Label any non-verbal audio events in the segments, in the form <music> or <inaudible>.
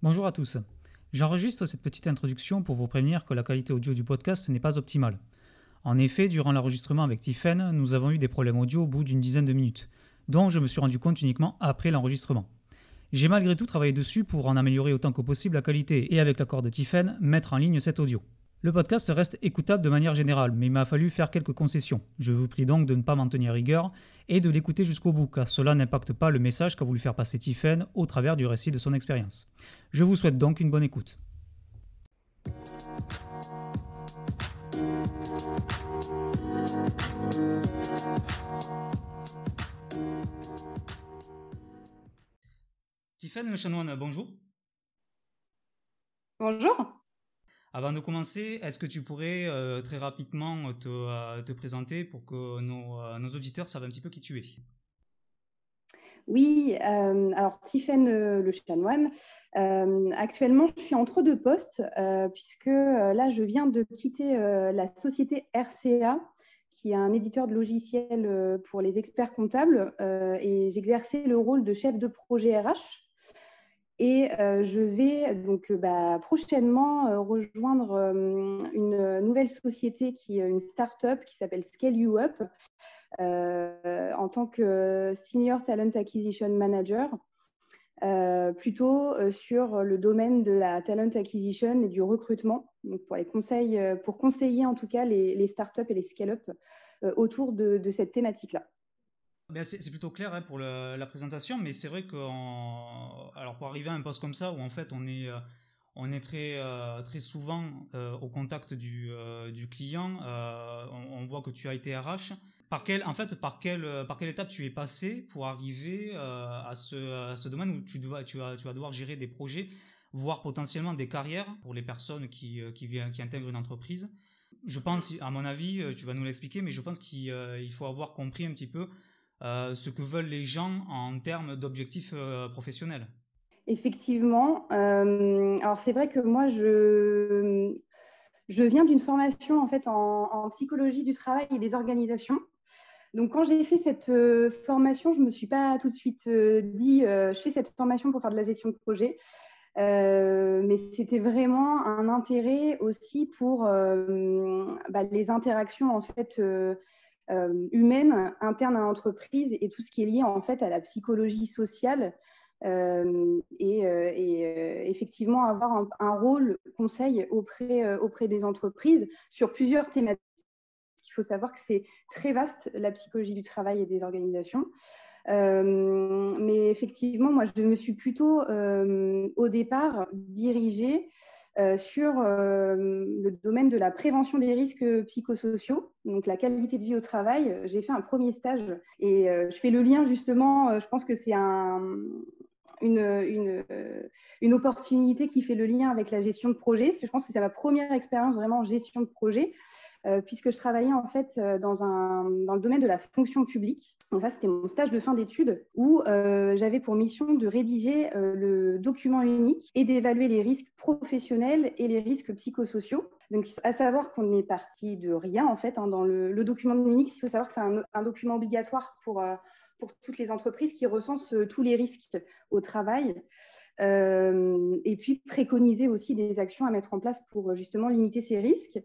Bonjour à tous. J'enregistre cette petite introduction pour vous prévenir que la qualité audio du podcast n'est pas optimale. En effet, durant l'enregistrement avec Tiffen, nous avons eu des problèmes audio au bout d'une dizaine de minutes, dont je me suis rendu compte uniquement après l'enregistrement. J'ai malgré tout travaillé dessus pour en améliorer autant que possible la qualité et avec l'accord de Tiffen, mettre en ligne cet audio. Le podcast reste écoutable de manière générale, mais il m'a fallu faire quelques concessions. Je vous prie donc de ne pas m'en tenir rigueur et de l'écouter jusqu'au bout, car cela n'impacte pas le message qu'a voulu faire passer Tiffen au travers du récit de son expérience. Je vous souhaite donc une bonne écoute. Tiffen Chanoine, bonjour. Bonjour. Avant de commencer, est-ce que tu pourrais euh, très rapidement te, euh, te, présenter pour que nos, euh, nos, auditeurs savent un petit peu qui tu es? Oui, alors Tiffaine Le Chanoine. actuellement, je suis entre deux postes puisque là, je viens de quitter la société RCA qui est un éditeur de logiciels pour les experts comptables et j'exerçais le rôle de chef de projet RH. Et euh, je vais donc euh, bah, prochainement euh, rejoindre une nouvelle société qui est une start-up qui s'appelle Scale You Up en tant que Senior Talent Acquisition Manager, plutôt sur le domaine de la talent acquisition et du recrutement, donc pour, les conseils, pour conseiller en tout cas les, les start-up et les scale-up autour de cette thématique-là. Ben c'est plutôt clair hein, pour la présentation, mais c'est vrai que alors pour arriver à un poste comme ça où en fait on est euh, euh, très souvent euh, au contact du, client, on, voit que tu as été RH. Par quelle en fait par quelle étape tu es passé pour arriver à ce, domaine où tu vas devoir gérer des projets, voire potentiellement des carrières pour les personnes qui intègrent une entreprise? Je pense, à mon avis, tu vas nous l'expliquer, mais je pense qu'il faut avoir compris un petit peu ce que veulent les gens en termes d'objectifs euh, professionnels. Effectivement. Euh, alors c'est vrai que moi, je, je viens d'une formation en fait en, psychologie du travail et des organisations. Donc quand j'ai fait cette formation, je ne me suis pas tout de suite dit je fais cette formation pour faire de la gestion de projet. mais c'était vraiment un intérêt aussi pour bah, les interactions en fait euh, humaine interne à l'entreprise et tout ce qui est lié en fait à la psychologie sociale euh, et, euh, effectivement avoir un, rôle conseil auprès, auprès des entreprises sur plusieurs thématiques. Il faut savoir que c'est très vaste la psychologie du travail et des organisations. mais effectivement, moi, je me suis plutôt au départ dirigée euh, sur euh, le domaine de la prévention des risques psychosociaux, donc la qualité de vie au travail. J'ai fait un premier stage et euh, je fais le lien justement, je pense que c'est un, une, une, une, opportunité qui fait le lien avec la gestion de projet. Je pense que c'est ma première expérience vraiment en gestion de projet. Euh, puisque je travaillais en fait euh, dans, le domaine de la fonction publique. Donc ça, c'était mon stage de fin d'études où euh, j'avais pour mission de rédiger le document unique et d'évaluer les risques professionnels et les risques psychosociaux. Donc, à savoir qu'on est parti de rien en fait hein, dans le, document unique. Il faut savoir que c'est un, document obligatoire pour, pour toutes les entreprises qui recensent tous les risques au travail. et puis préconiser aussi des actions à mettre en place pour justement limiter ces risques.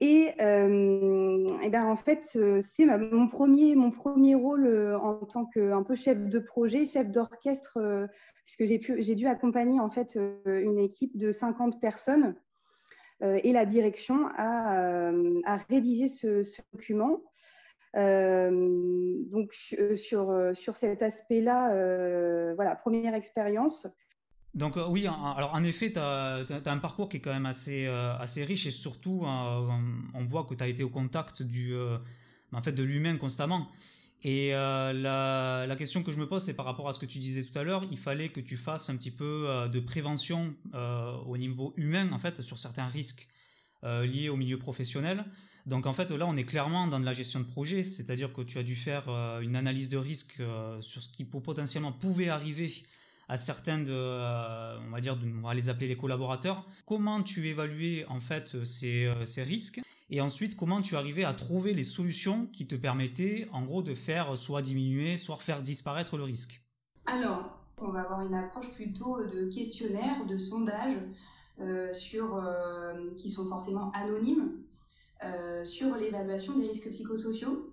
Et, euh, ben en fait, euh, c'est mon premier, mon premier rôle euh, en tant que un peu chef de projet, chef d'orchestre, puisque j'ai dû accompagner en fait une équipe de 50 personnes et la direction à, à rédiger ce, ce document. donc sur, sur cet aspect-là, voilà, première expérience. Donc euh, oui, alors en effet, tu as, un parcours qui est quand même assez, euh, assez riche et surtout, euh, on voit que tu as été au contact du, en fait, de l'humain constamment. Et la, la, question que je me pose, c'est par rapport à ce que tu disais tout à l'heure, il fallait que tu fasses un petit peu de prévention au niveau humain, en fait, sur certains risques liés au milieu professionnel. Donc en fait, là, on est clairement dans de la gestion de projet, c'est-à-dire que tu as dû faire une analyse de risque sur ce qui potentiellement pouvait arriver à certains de, euh, on va dire, on va les appeler les collaborateurs. Comment tu évaluais en fait ces, euh, ces risques? Et ensuite comment tu arrivais à trouver les solutions qui te permettaient en gros de faire soit diminuer, soit faire disparaître le risque? Alors, On va avoir une approche plutôt de questionnaire, de sondage, sur, qui sont forcément anonymes, sur l'évaluation des risques psychosociaux.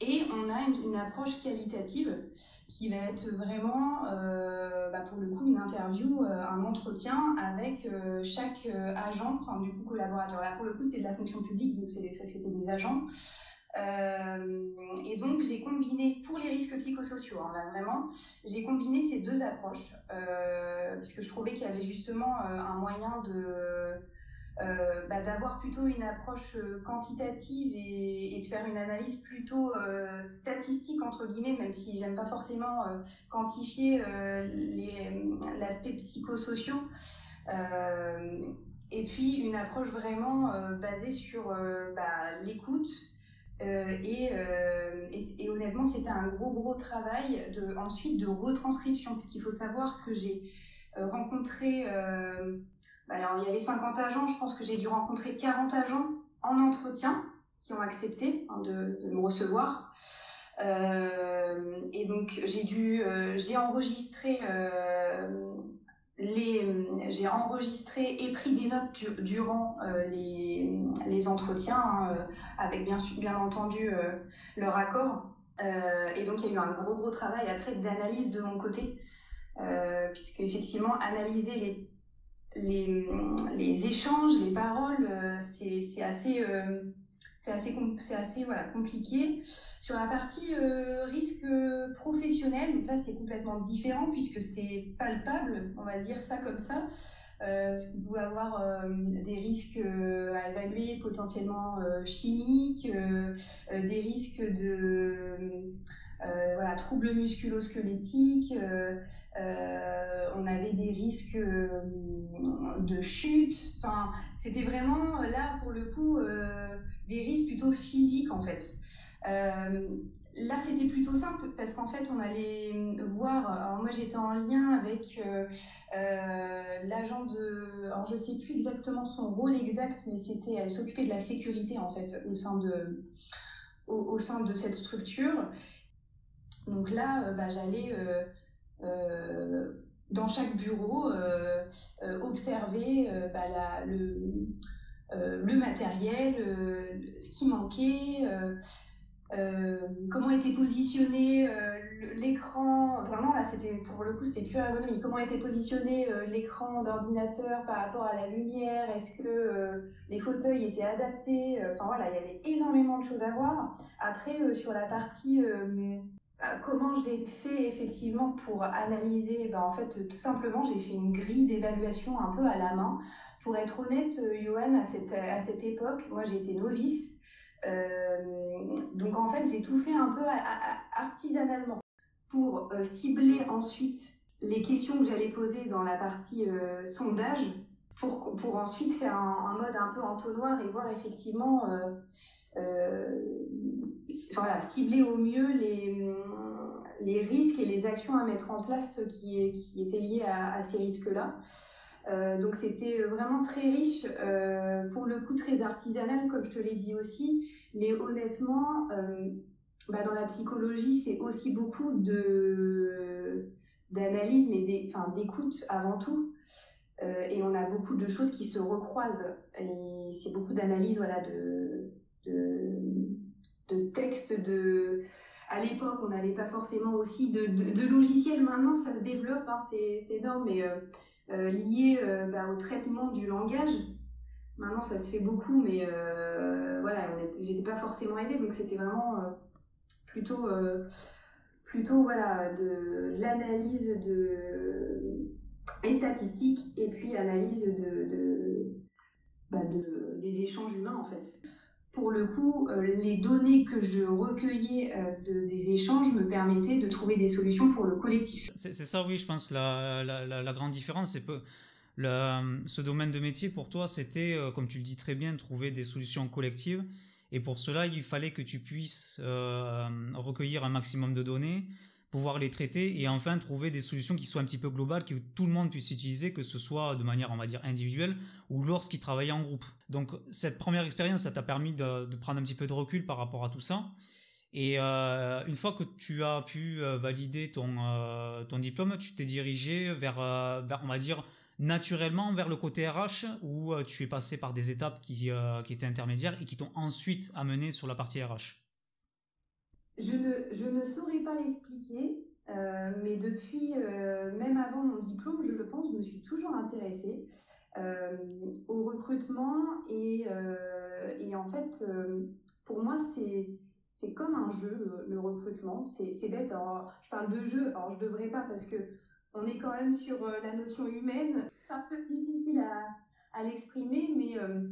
Et on a une, approche qualitative qui va être vraiment, euh, bah, pour le coup, une interview, euh, un entretien avec euh, chaque agent, du coup collaborateur. Là, pour le coup, c'est de la fonction publique, donc ça, c'était des agents. et donc, j'ai combiné, pour les risques psychosociaux, hein, là, vraiment, j'ai combiné ces deux approches, puisque je trouvais qu'il y avait justement un moyen de euh, bah, d'avoir plutôt une approche euh, quantitative et, de faire une analyse plutôt euh, statistique entre guillemets, même si j'aime pas forcément quantifier l'aspect psychosociaux. et puis une approche vraiment basée sur bah, l'écoute, et, honnêtement, c'était un gros gros travail de, ensuite de retranscription, parce qu'il faut savoir que j'ai rencontré alors, il y avait 50 agents, je pense que j'ai dû rencontrer 40 agents en entretien qui ont accepté hein, de, me recevoir. Euh, et donc, j'ai dû, euh, enregistré euh, les, j'ai enregistré et pris des notes durant les, les, entretiens, hein, avec bien, bien entendu leur accord. et donc, il y a eu un gros, gros travail après d'analyse de mon côté, puisque effectivement, analyser les les, échanges, les paroles, euh, c'est assez, euh, assez, assez voilà, compliqué. Sur la partie euh, risque professionnel, donc là c'est complètement différent puisque c'est palpable, on va dire ça comme ça. Euh, vous pouvez avoir des risques à évaluer potentiellement chimiques, des risques de voilà, troubles musculo-squelettiques, on avait des risques de chute. Enfin, c'était vraiment là pour le coup euh, des risques plutôt physiques en fait. Euh, là, c'était plutôt simple parce qu'en fait, on allait voir. Moi, j'étais en lien avec euh, l'agent de. Alors je sais plus exactement son rôle exact, mais c'était elle s'occupait de la sécurité en fait au sein de au, sein de cette structure. Donc là, bah, j'allais dans chaque bureau, euh, euh, observer euh, bah, le, matériel, ce qui manquait, comment était positionné l'écran. Vraiment, là, c'était pour le coup, c'était plus ergonomique. Comment était positionné l'écran d'ordinateur par rapport à la lumière? Est-ce que les fauteuils étaient adaptés? Enfin voilà, il y avait énormément de choses à voir. Après, sur la partie euh, comment j'ai fait effectivement pour analyser ben, En fait, tout simplement, j'ai fait une grille d'évaluation un peu à la main. Pour être honnête, euh, Johan, à cette, à cette époque, moi été novice. Euh, donc en fait, j'ai tout fait un peu artisanalement pour cibler ensuite les questions que j'allais poser dans la partie sondage pour, pour ensuite faire un, mode un peu entonnoir et voir effectivement voilà, cibler au mieux les, les risques et les actions à mettre en place qui, qui étaient liées à, ces risques-là. Euh, donc c'était vraiment très riche, euh, pour le coup très artisanal comme je te l'ai dit aussi, mais honnêtement, euh, bah, dans la psychologie c'est aussi beaucoup d'analyse mais d'écoute avant tout. et on a beaucoup de choses qui se recroisent. Et c'est beaucoup d'analyse voilà, de, de textes de à l'époque, on n'avait pas forcément aussi de, logiciels. Maintenant, ça se développe, hein, c'est énorme, mais euh, euh, lié euh, bah, au traitement du langage. Maintenant, ça se fait beaucoup, mais voilà, j'étais pas forcément aidée, donc c'était vraiment plutôt, plutôt voilà, de, l'analyse de statistiques et puis analyse bah, de, des échanges humains en fait pour le coup, euh, les données que je recueillais euh, des échanges me permettaient de trouver des solutions pour le collectif. C'est ça, oui, je pense, la, la, grande différence, c'est que ce domaine de métier, pour toi, c'était, euh, comme tu le dis très bien, trouver des solutions collectives. Et pour cela, il fallait que tu puisses recueillir un maximum de données, pouvoir les traiter et enfin trouver des solutions qui soient un petit peu globales, que tout le monde puisse utiliser, que ce soit de manière, on va dire, individuelle ou lorsqu'il travaillait en groupe. Donc cette première expérience, ça t'a permis de, prendre un petit peu de recul par rapport à tout ça. Et euh, une fois que tu as pu euh, valider ton, euh, ton diplôme, tu t'es dirigé vers, vers, on va dire, naturellement vers le côté RH ou tu es passé par des étapes qui, qui étaient intermédiaires et qui t'ont ensuite amené sur la partie RH je ne, je ne saurais pas l'expliquer, mais depuis, même avant mon diplôme, je le pense, je me suis toujours intéressée au recrutement et, et en fait, pour moi, c'est c'est comme un jeu, le, recrutement. C'est bête. Alors, je parle de jeu, alors je devrais pas parce que on est quand même sur euh, la notion humaine. C'est un peu difficile à, à l'exprimer, mais euh,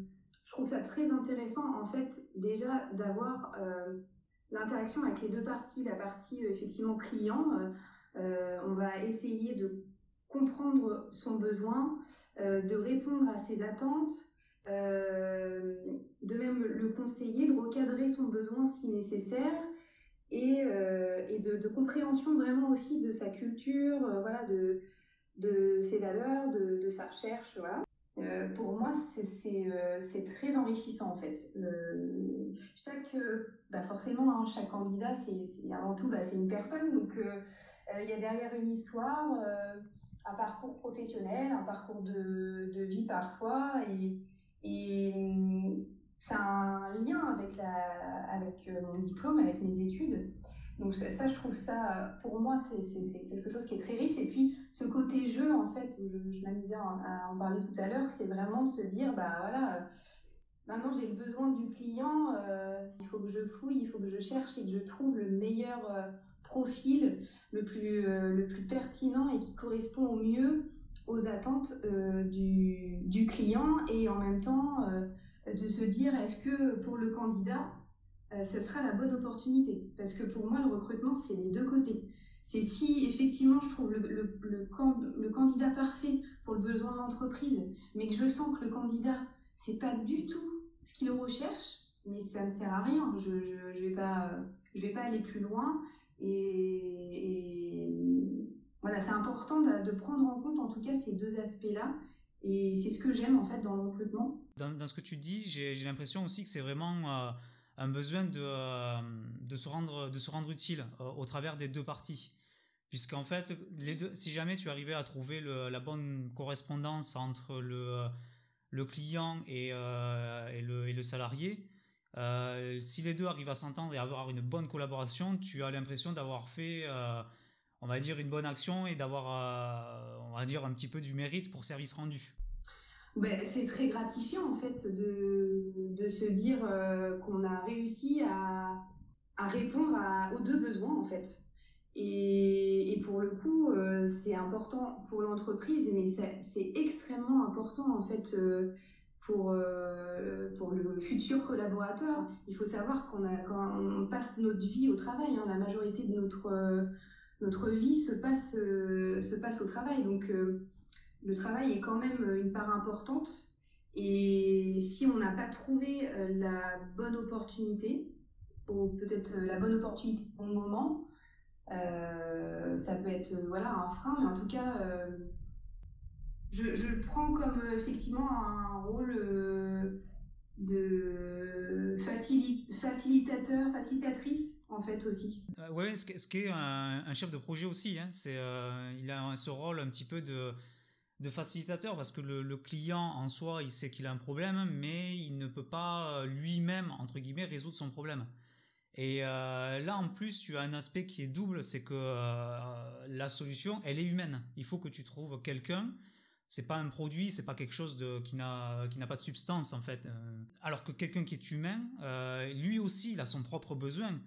je trouve ça très intéressant, en fait, déjà d'avoir euh, l'interaction avec les deux parties. La partie, effectivement, client, on va essayer de comprendre son besoin, de répondre à ses attentes, euh, de même le conseiller, de recadrer son besoin si nécessaire et, euh, de, compréhension vraiment aussi de sa culture, euh, voilà, de, ses valeurs, de, sa recherche. Euh, pour moi, c'est très enrichissant en fait. chaque, bah forcément, hein, chaque candidat, c'est avant tout, bah, c'est une personne, donc il y a derrière une histoire, un parcours professionnel, un parcours de, de vie parfois, et, et ça a un lien avec, la, avec euh, mon diplôme, avec mes études. Donc ça, je trouve ça, pour moi, c'est quelque chose qui est très riche. Et puis ce côté jeu, en fait, où je, m'amusais à, en parler tout à l'heure, c'est vraiment de se dire, bah voilà, euh, maintenant j'ai le besoin du client, euh, il faut que je fouille, il faut que je cherche et que je trouve le meilleur profil, le plus, le plus pertinent et qui correspond au mieux aux attentes euh, du, du, client et en même temps euh, de se dire est-ce que pour le candidat, euh, ce sera la bonne opportunité Parce que pour moi, le recrutement, c'est les deux côtés. C'est si effectivement je trouve le, le, le, candidat parfait pour le besoin de l'entreprise, mais que je sens que le candidat, c'est pas du tout ce qu'il recherche, mais ça ne sert à rien. Je ne je, vais, pas, vais pas aller plus loin. Et, et voilà, c'est important de, prendre en compte en tout cas ces deux aspects-là. Et c'est ce que j'aime en fait dans le recrutement. Dans, ce que tu dis, j'ai l'impression aussi que c'est vraiment euh, un besoin de, euh, de, se rendre, de se rendre utile euh, au travers des deux parties. Puisqu'en fait, les deux, si jamais tu arrivais à trouver la bonne correspondance entre le, le client et, et, le, et le salarié, si les deux arrivent à s'entendre et à avoir une bonne collaboration, tu as l'impression d'avoir fait on va dire, une bonne action et d'avoir, euh, on va dire, un petit peu du mérite pour service rendu. Ben, c'est très gratifiant en fait de, de se dire euh, qu'on a réussi à, à répondre aux deux besoins en fait. Et, et pour le coup, euh, c'est important pour l'entreprise, mais c'est extrêmement important en fait pour, pour le futur collaborateur. Il faut savoir qu'on a, quand on passe notre vie au travail, hein, la majorité de notre notre vie se passe, euh, se passe au travail. Donc, euh, le travail est quand même une part importante. Et si on n'a pas trouvé euh, la bonne opportunité, ou peut-être la bonne opportunité au bon moment, ça peut être voilà, un frein, mais en tout cas, je, le prends comme effectivement un rôle de facilitateur, facilitatrice en fait aussi. Euh, oui, ce, ce qui est un, chef de projet aussi, hein, c'est euh, il a ce rôle un petit peu de, de facilitateur parce que le, client en soi, il sait qu'il a un problème, mais il ne peut pas euh, lui-même entre guillemets résoudre son problème. Et là, en plus, tu as un aspect qui est double, c'est que la solution, elle est humaine. Il faut que tu trouves quelqu'un c'est pas un produit, c'est pas quelque chose de, qui n'a qui n'a pas de substance en fait. alors que quelqu'un qui est humain, lui aussi, il a son propre besoin.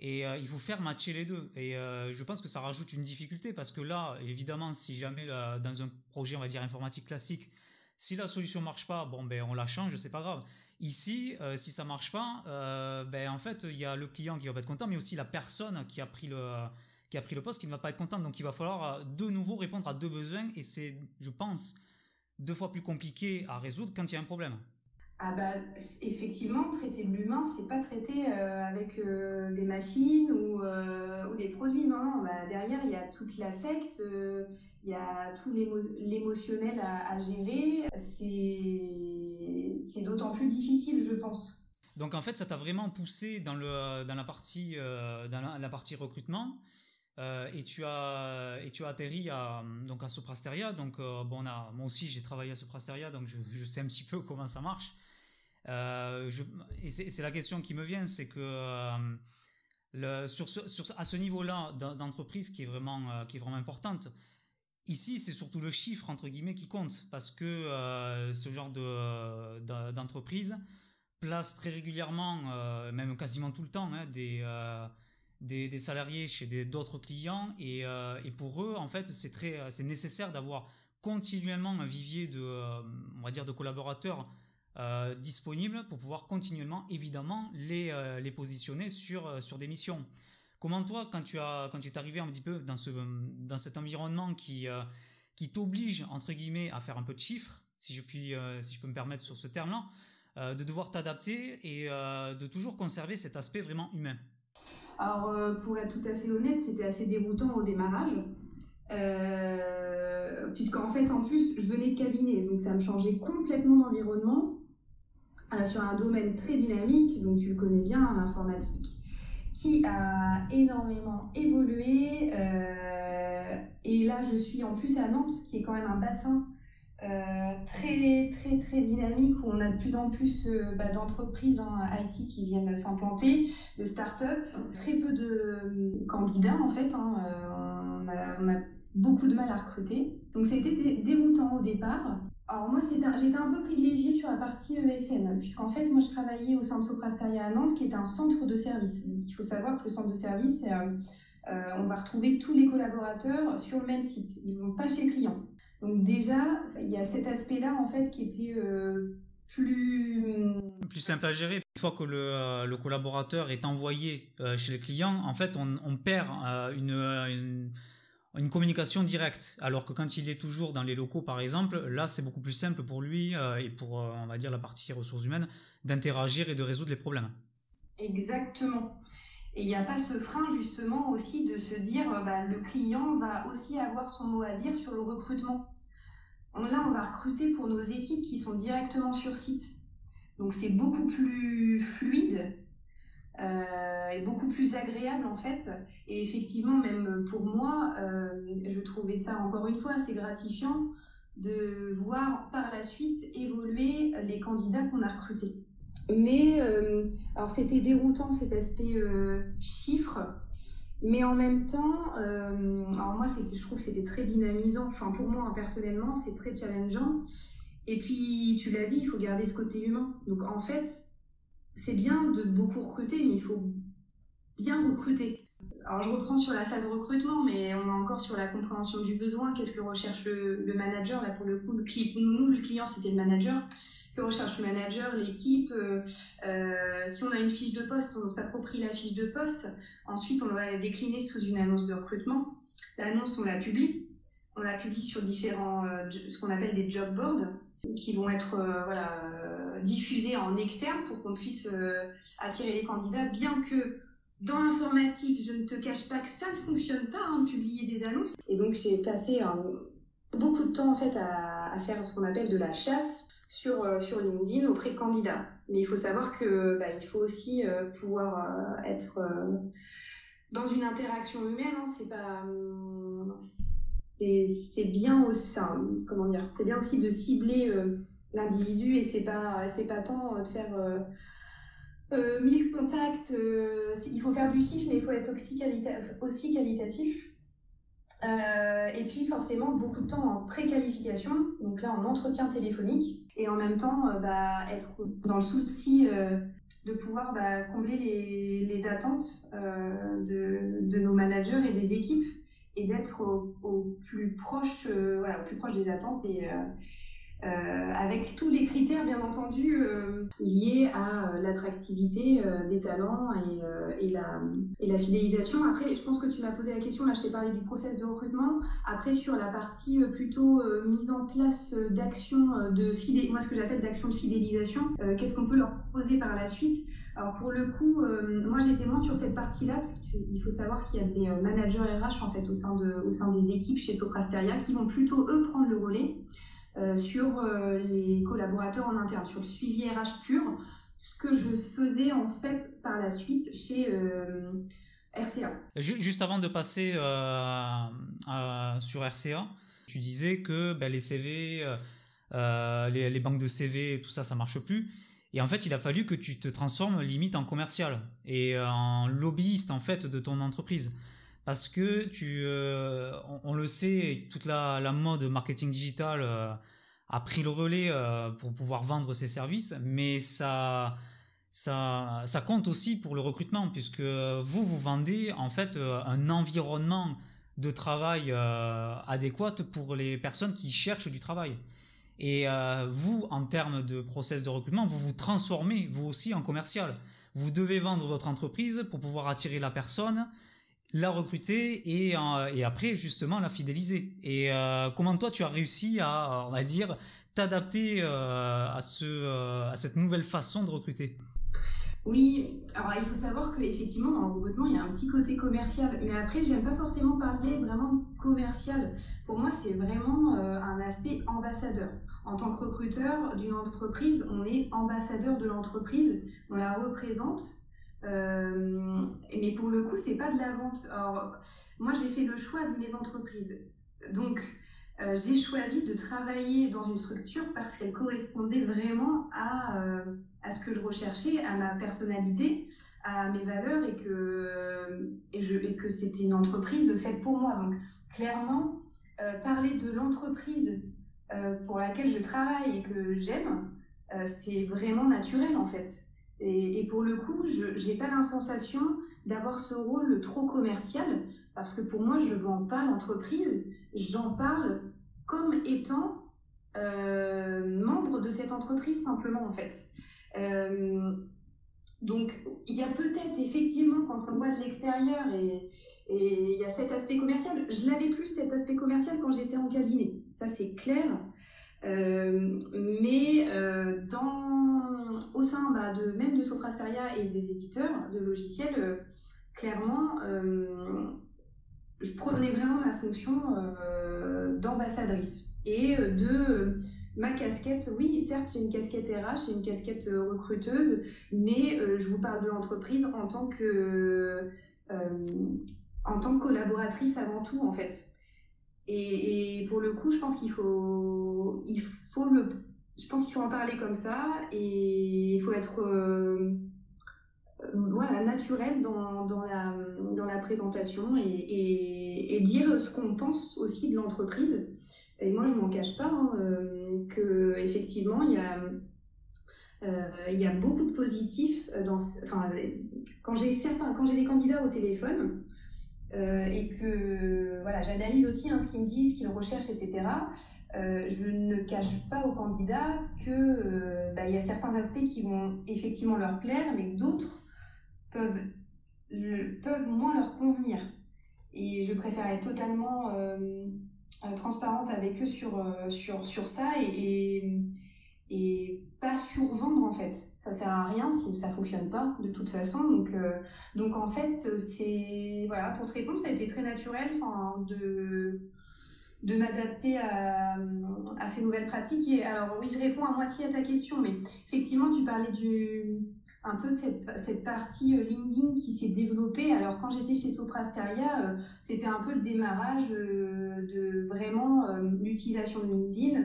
Et euh, il faut faire matcher les deux. Et euh, je pense que ça rajoute une difficulté parce que là, évidemment, si jamais dans un projet, on va dire informatique classique, si la solution marche pas, bon ben on la change, c'est pas grave. Ici, euh, si ça marche pas, ben en fait il y a le client qui va pas être content, mais aussi la personne qui a pris le qui a pris le poste qui ne va pas être contente. Donc il va falloir de nouveau répondre à deux besoins et c'est, je pense, deux fois plus compliqué à résoudre quand il y a un problème. Ah bah, effectivement, traiter de l'humain, c'est pas traiter euh, avec euh, des machines ou, euh, ou, des produits. Non, bah, derrière, il y a tout l'affect, il y a tout l'émotionnel à, gérer. C'est d'autant plus difficile, je pense. Donc en fait, ça t'a vraiment poussé dans la partie recrutement. et tu as atterri à donc à Soprasteria donc bon moi aussi j'ai travaillé à Soprasteria donc je, sais un petit peu <laughs> comment ça marche et c'est la question qui me vient c'est que le, sur, à ce niveau-là d'entreprise qui est vraiment euh, qui est vraiment importante. Ici, c'est surtout le chiffre entre guillemets qui compte parce que euh, ce genre de d'entreprise place très régulièrement, euh, même quasiment tout le temps, hein, des, des, des salariés chez d'autres clients et, et pour eux, en fait, c'est nécessaire d'avoir continuellement un vivier de on va dire de collaborateurs euh, disponibles pour pouvoir continuellement, évidemment, les, euh, les positionner sur, euh, sur des missions. Comment toi, quand tu, as, quand tu es arrivé un petit peu dans, ce, dans cet environnement qui, qui t'oblige, entre guillemets, à faire un peu de chiffres, si je, puis, si je peux me permettre sur ce terme-là, de devoir t'adapter et de toujours conserver cet aspect vraiment humain? Alors, pour être tout à fait honnête, c'était assez déroutant au démarrage. puisqu'en fait, en plus, je venais de cabinet, donc ça me changeait complètement d'environnement. Euh, sur un domaine très dynamique, donc tu le connais bien, l'informatique, qui a énormément évolué. Euh, et là, je suis en plus à Nantes, qui est quand même un bassin euh, très très très dynamique où on a de plus en plus bah, d'entreprises en IT qui viennent s'implanter, de start-up, très peu de candidats en fait. Hein, on, a, on, a, beaucoup de mal à recruter. Donc c'était déroutant au départ. Alors moi, j'étais un peu privilégiée sur la partie ESN, puisqu'en fait, moi, je travaillais au centre Soprasteria à Nantes, qui est un centre de service. il faut savoir que le centre de service, euh, euh, on va retrouver tous les collaborateurs sur le même site. Ils vont pas chez le client. Donc déjà, il y a cet aspect-là, en fait, qui était euh, plus... Plus simple à gérer. Une fois que le, collaborateur est envoyé chez le client, en fait, on, perd une communication directe. Alors que quand il est toujours dans les locaux, par exemple, là, c'est beaucoup plus simple pour lui euh, et pour, euh, on va dire, la partie ressources humaines, d'interagir et de résoudre les problèmes. Exactement. Et il n'y a pas ce frein, justement, aussi de se dire, euh, bah, le client va aussi avoir son mot à dire sur le recrutement. Là, on va recruter pour nos équipes qui sont directement sur site. Donc, c'est beaucoup plus fluide est beaucoup plus agréable en fait. Et effectivement, même pour moi, euh, je trouvais ça encore une fois assez gratifiant de voir par la suite évoluer les candidats qu'on a recrutés. Mais euh, alors c'était déroutant cet aspect euh, chiffre, mais en même temps, euh, alors moi je trouve que c'était très dynamisant. Enfin pour moi personnellement, c'est très challengeant. Et puis tu l'as dit, il faut garder ce côté humain. Donc en fait, c'est bien de beaucoup recruter, mais il faut bien recruter. Alors je reprends sur la phase recrutement, mais on est encore sur la compréhension du besoin. Qu'est-ce que recherche le, manager? Là pour le coup, nous le client c'était le manager. Que recherche le manager, l'équipe? Euh, euh, Si on a une fiche de poste, on s'approprie la fiche de poste. Ensuite, on va la décliner sous une annonce de recrutement. L'annonce, on la publie. On la publie sur différents, euh, ce qu'on appelle des job boards, qui vont être voilà diffuser en externe pour qu'on puisse euh, attirer les candidats, bien que dans l'informatique, je ne te cache pas que ça ne fonctionne pas, hein, publier des annonces. Et donc j'ai passé beaucoup de temps en fait à, faire ce qu'on appelle de la chasse sur, euh, sur LinkedIn auprès de candidats. Mais il faut savoir que bah, il faut aussi euh, pouvoir être dans une interaction humaine. Hein, c'est pas c'est bien aussi, comment dire, c'est bien aussi de cibler l'individu et c'est pas c'est pas tant de faire euh, euh, mille contacts. Euh, il faut faire du chiffre, mais il faut être aussi, qualitatif. et puis forcément beaucoup de temps en préqualification, donc là en entretien téléphonique, et en même temps bah, être dans le souci de pouvoir bah, combler les, attentes de, de, nos managers et des équipes, et d'être au, plus proche, voilà, au plus proche des attentes euh, avec tous les critères bien entendu euh, liés à euh, l'attractivité des talents et, la, et la fidélisation. Après, je pense que tu m'as posé la question, là je t'ai parlé du process de recrutement. Après, sur la partie plutôt mise en place d'actions de fidélisation, moi ce que j'appelle d'actions de fidélisation, qu'est-ce qu'on peut leur proposer par la suite? Alors pour le coup, moi j'étais moins sur cette partie-là parce qu'il faut savoir qu'il y a des managers RH en fait au sein, de, au sein des équipes chez Soprasteria qui vont plutôt eux prendre le relais. Euh, sur euh, les collaborateurs en interne, sur le suivi RH pur, ce que je faisais en fait par la suite chez RCA. Juste avant de passer sur RCA, tu disais que ben, les CV, les, les, banques de CV, tout ça, ça marche plus. Et en fait, il a fallu que tu te transformes limite en commercial et en lobbyiste en fait de ton entreprise. Parce que tu, euh, on, le sait, toute la, mode marketing digital euh, a pris le relais euh, pour pouvoir vendre ses services, mais ça, ça, ça compte aussi pour le recrutement, puisque vous, vous vendez en fait un environnement de travail adéquat pour les personnes qui cherchent du travail. Et vous, en termes de process de recrutement, vous vous transformez, vous aussi, en commercial. Vous devez vendre votre entreprise pour pouvoir attirer la personne, la recruter et, euh, et après, justement, la fidéliser. Et euh, comment toi, tu as réussi à, on va dire, t'adapter à, ce, à cette nouvelle façon de recruter? Oui, alors il faut savoir qu'effectivement, dans le recrutement, il y a un petit côté commercial. Mais après, j'aime pas forcément parler vraiment commercial. Pour moi, c'est vraiment un aspect ambassadeur en tant que recruteur d'une entreprise, on est ambassadeur de l'entreprise, on la représente. Euh, mais pour le coup, c'est pas de la vente. Alors, moi, j'ai fait le choix de mes entreprises. Donc, euh, j'ai choisi de travailler dans une structure parce qu'elle correspondait vraiment à, euh, à ce que je recherchais, à ma personnalité, à mes valeurs et que, et que c'était une entreprise faite pour moi. Donc, clairement, parler de l'entreprise pour laquelle je travaille et que j'aime, c'est vraiment naturel en fait. Et, pour le coup, je n'ai pas la sensation d'avoir ce rôle trop commercial parce que pour moi, je ne vends pas l'entreprise, j'en parle comme étant euh, membre de cette entreprise simplement en fait. donc il y a peut-être effectivement quand on voit de l'extérieur et, il y a cet aspect commercial, je l'avais plus cet aspect commercial quand j'étais en cabinet ça c'est clair. Euh, mais euh, dans, au sein bah, de, même de Soprasteria et des éditeurs de logiciels, euh, clairement, je prenais vraiment ma fonction d'ambassadrice et de ma casquette, oui, certes, j'ai une casquette RH, j'ai une casquette recruteuse, mais je vous parle de l'entreprise en tant que en tant collaboratrice avant tout, en fait. Et, pour le coup, je pense qu'il faut, il faut le, je pense qu'il faut en parler comme ça et il faut être euh, voilà, naturel dans, dans, la, dans la présentation et, et, dire ce qu'on pense aussi de l'entreprise. Et moi, je m'en cache pas hein, euh, que effectivement, il y a euh, il y a beaucoup de positifs dans, enfin, quand j'ai certains, quand j'ai des candidats au téléphone, euh, et que voilà, j'analyse aussi hein, ce qu'ils me disent, ce qu'ils recherchent, etc. Euh, je ne cache pas aux candidats que euh, bah, y a certains aspects qui vont effectivement leur plaire, mais d'autres peuvent, peuvent moins leur convenir. Et je préfère être totalement transparente avec eux sur, sur, sur ça et, et, et pas survendre en fait ça sert à rien si ça fonctionne pas de toute façon. Donc, euh, donc en fait, c'est voilà pour te répondre, ça a été très naturel de de m'adapter à, ces nouvelles pratiques. Et alors oui, je réponds à moitié à ta question, mais effectivement, tu parlais du un peu cette, cette partie euh, LinkedIn qui s'est développée. Alors quand j'étais chez Soprasteria, euh, c'était un peu le démarrage de vraiment l'utilisation de LinkedIn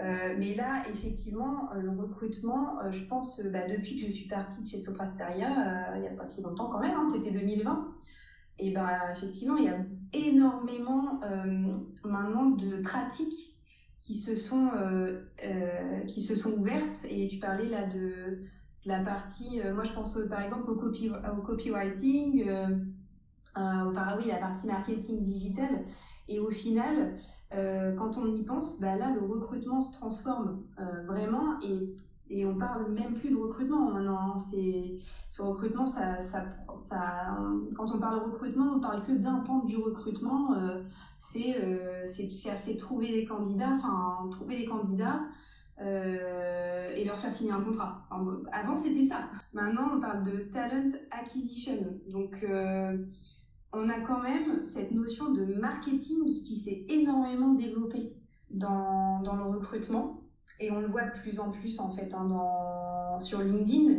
euh, mais là, effectivement, euh, le recrutement, euh, je pense, bah, depuis que je suis partie de chez Soprasteria, il n'y a pas si longtemps quand même, hein, c'était 2020, et ben effectivement, il y a énormément maintenant de pratiques qui se sont qui se sont ouvertes. Et tu parlais là de, la partie, moi je pense par exemple au, copy, au copywriting, par, oui, la partie marketing digital. Et au final, euh, quand on y pense, bah là, le recrutement se transforme euh, vraiment et, et on parle même plus de recrutement maintenant. Hein. C'est, ce recrutement, ça, ça, quand on parle recrutement, on parle que d'un pan du recrutement. Euh, c'est, euh, trouver des candidats, enfin, trouver des candidats. Euh, et leur faire signer un contrat. avant, c'était ça. Maintenant, on parle de talent acquisition. Donc, on a quand même cette notion de marketing qui s'est énormément développée dans, le recrutement. Et on le voit de plus en plus en fait hein, sur LinkedIn,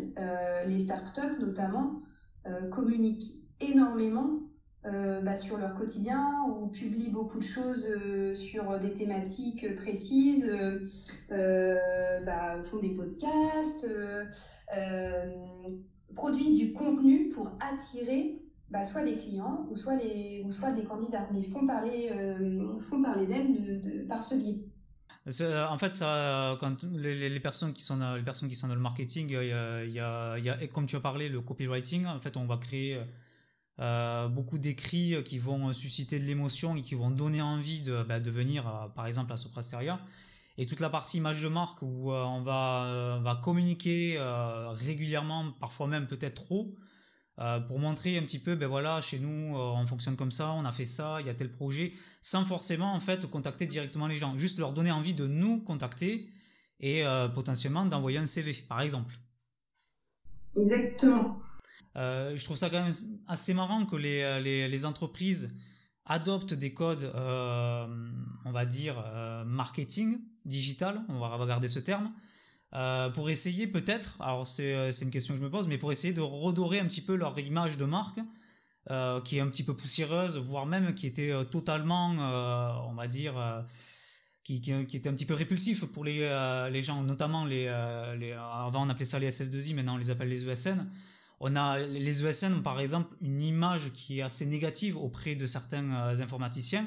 les startups notamment communiquent énormément bah, sur leur quotidien ou publient beaucoup de choses sur des thématiques précises, bah, font des podcasts, produisent du contenu pour attirer bah, soit des clients ou soit, des candidats, mais font parler, euh, font parler d'elles de, par ce biais. Euh, en fait, ça, les, personnes qui sont, les personnes qui sont dans le marketing, a, il y, a, il y a, comme tu as parlé, le copywriting. En fait, on va créer euh, beaucoup d'écrits qui vont susciter de l'émotion et qui vont donner envie de, bah, venir, par exemple, à Soprasteria. Et toute la partie image de marque où on va, va communiquer régulièrement, parfois même peut-être trop, euh, pour montrer un petit peu, ben voilà, chez nous, euh, on fonctionne comme ça, on a fait ça, il y a tel projet, sans forcément en fait contacter directement les gens, juste leur donner envie de nous contacter et euh, potentiellement d'envoyer un CV, par exemple. Exactement. je trouve ça quand même assez marrant que les, les, les entreprises adoptent des codes, on va dire, marketing digital, on va regarder ce terme, euh, pour essayer peut-être, alors euh, c'est une question que je me pose, mais pour essayer de redorer un petit peu leur image de marque, euh, qui est un petit peu poussiéreuse, voire même qui était totalement, on va dire, qui, qui, était un petit peu répulsif pour les, les gens, notamment les, les, avant on appelait ça les SS2I, maintenant on les appelle les ESN. On a les ESN, par exemple, une image qui est assez négative auprès de certains informaticiens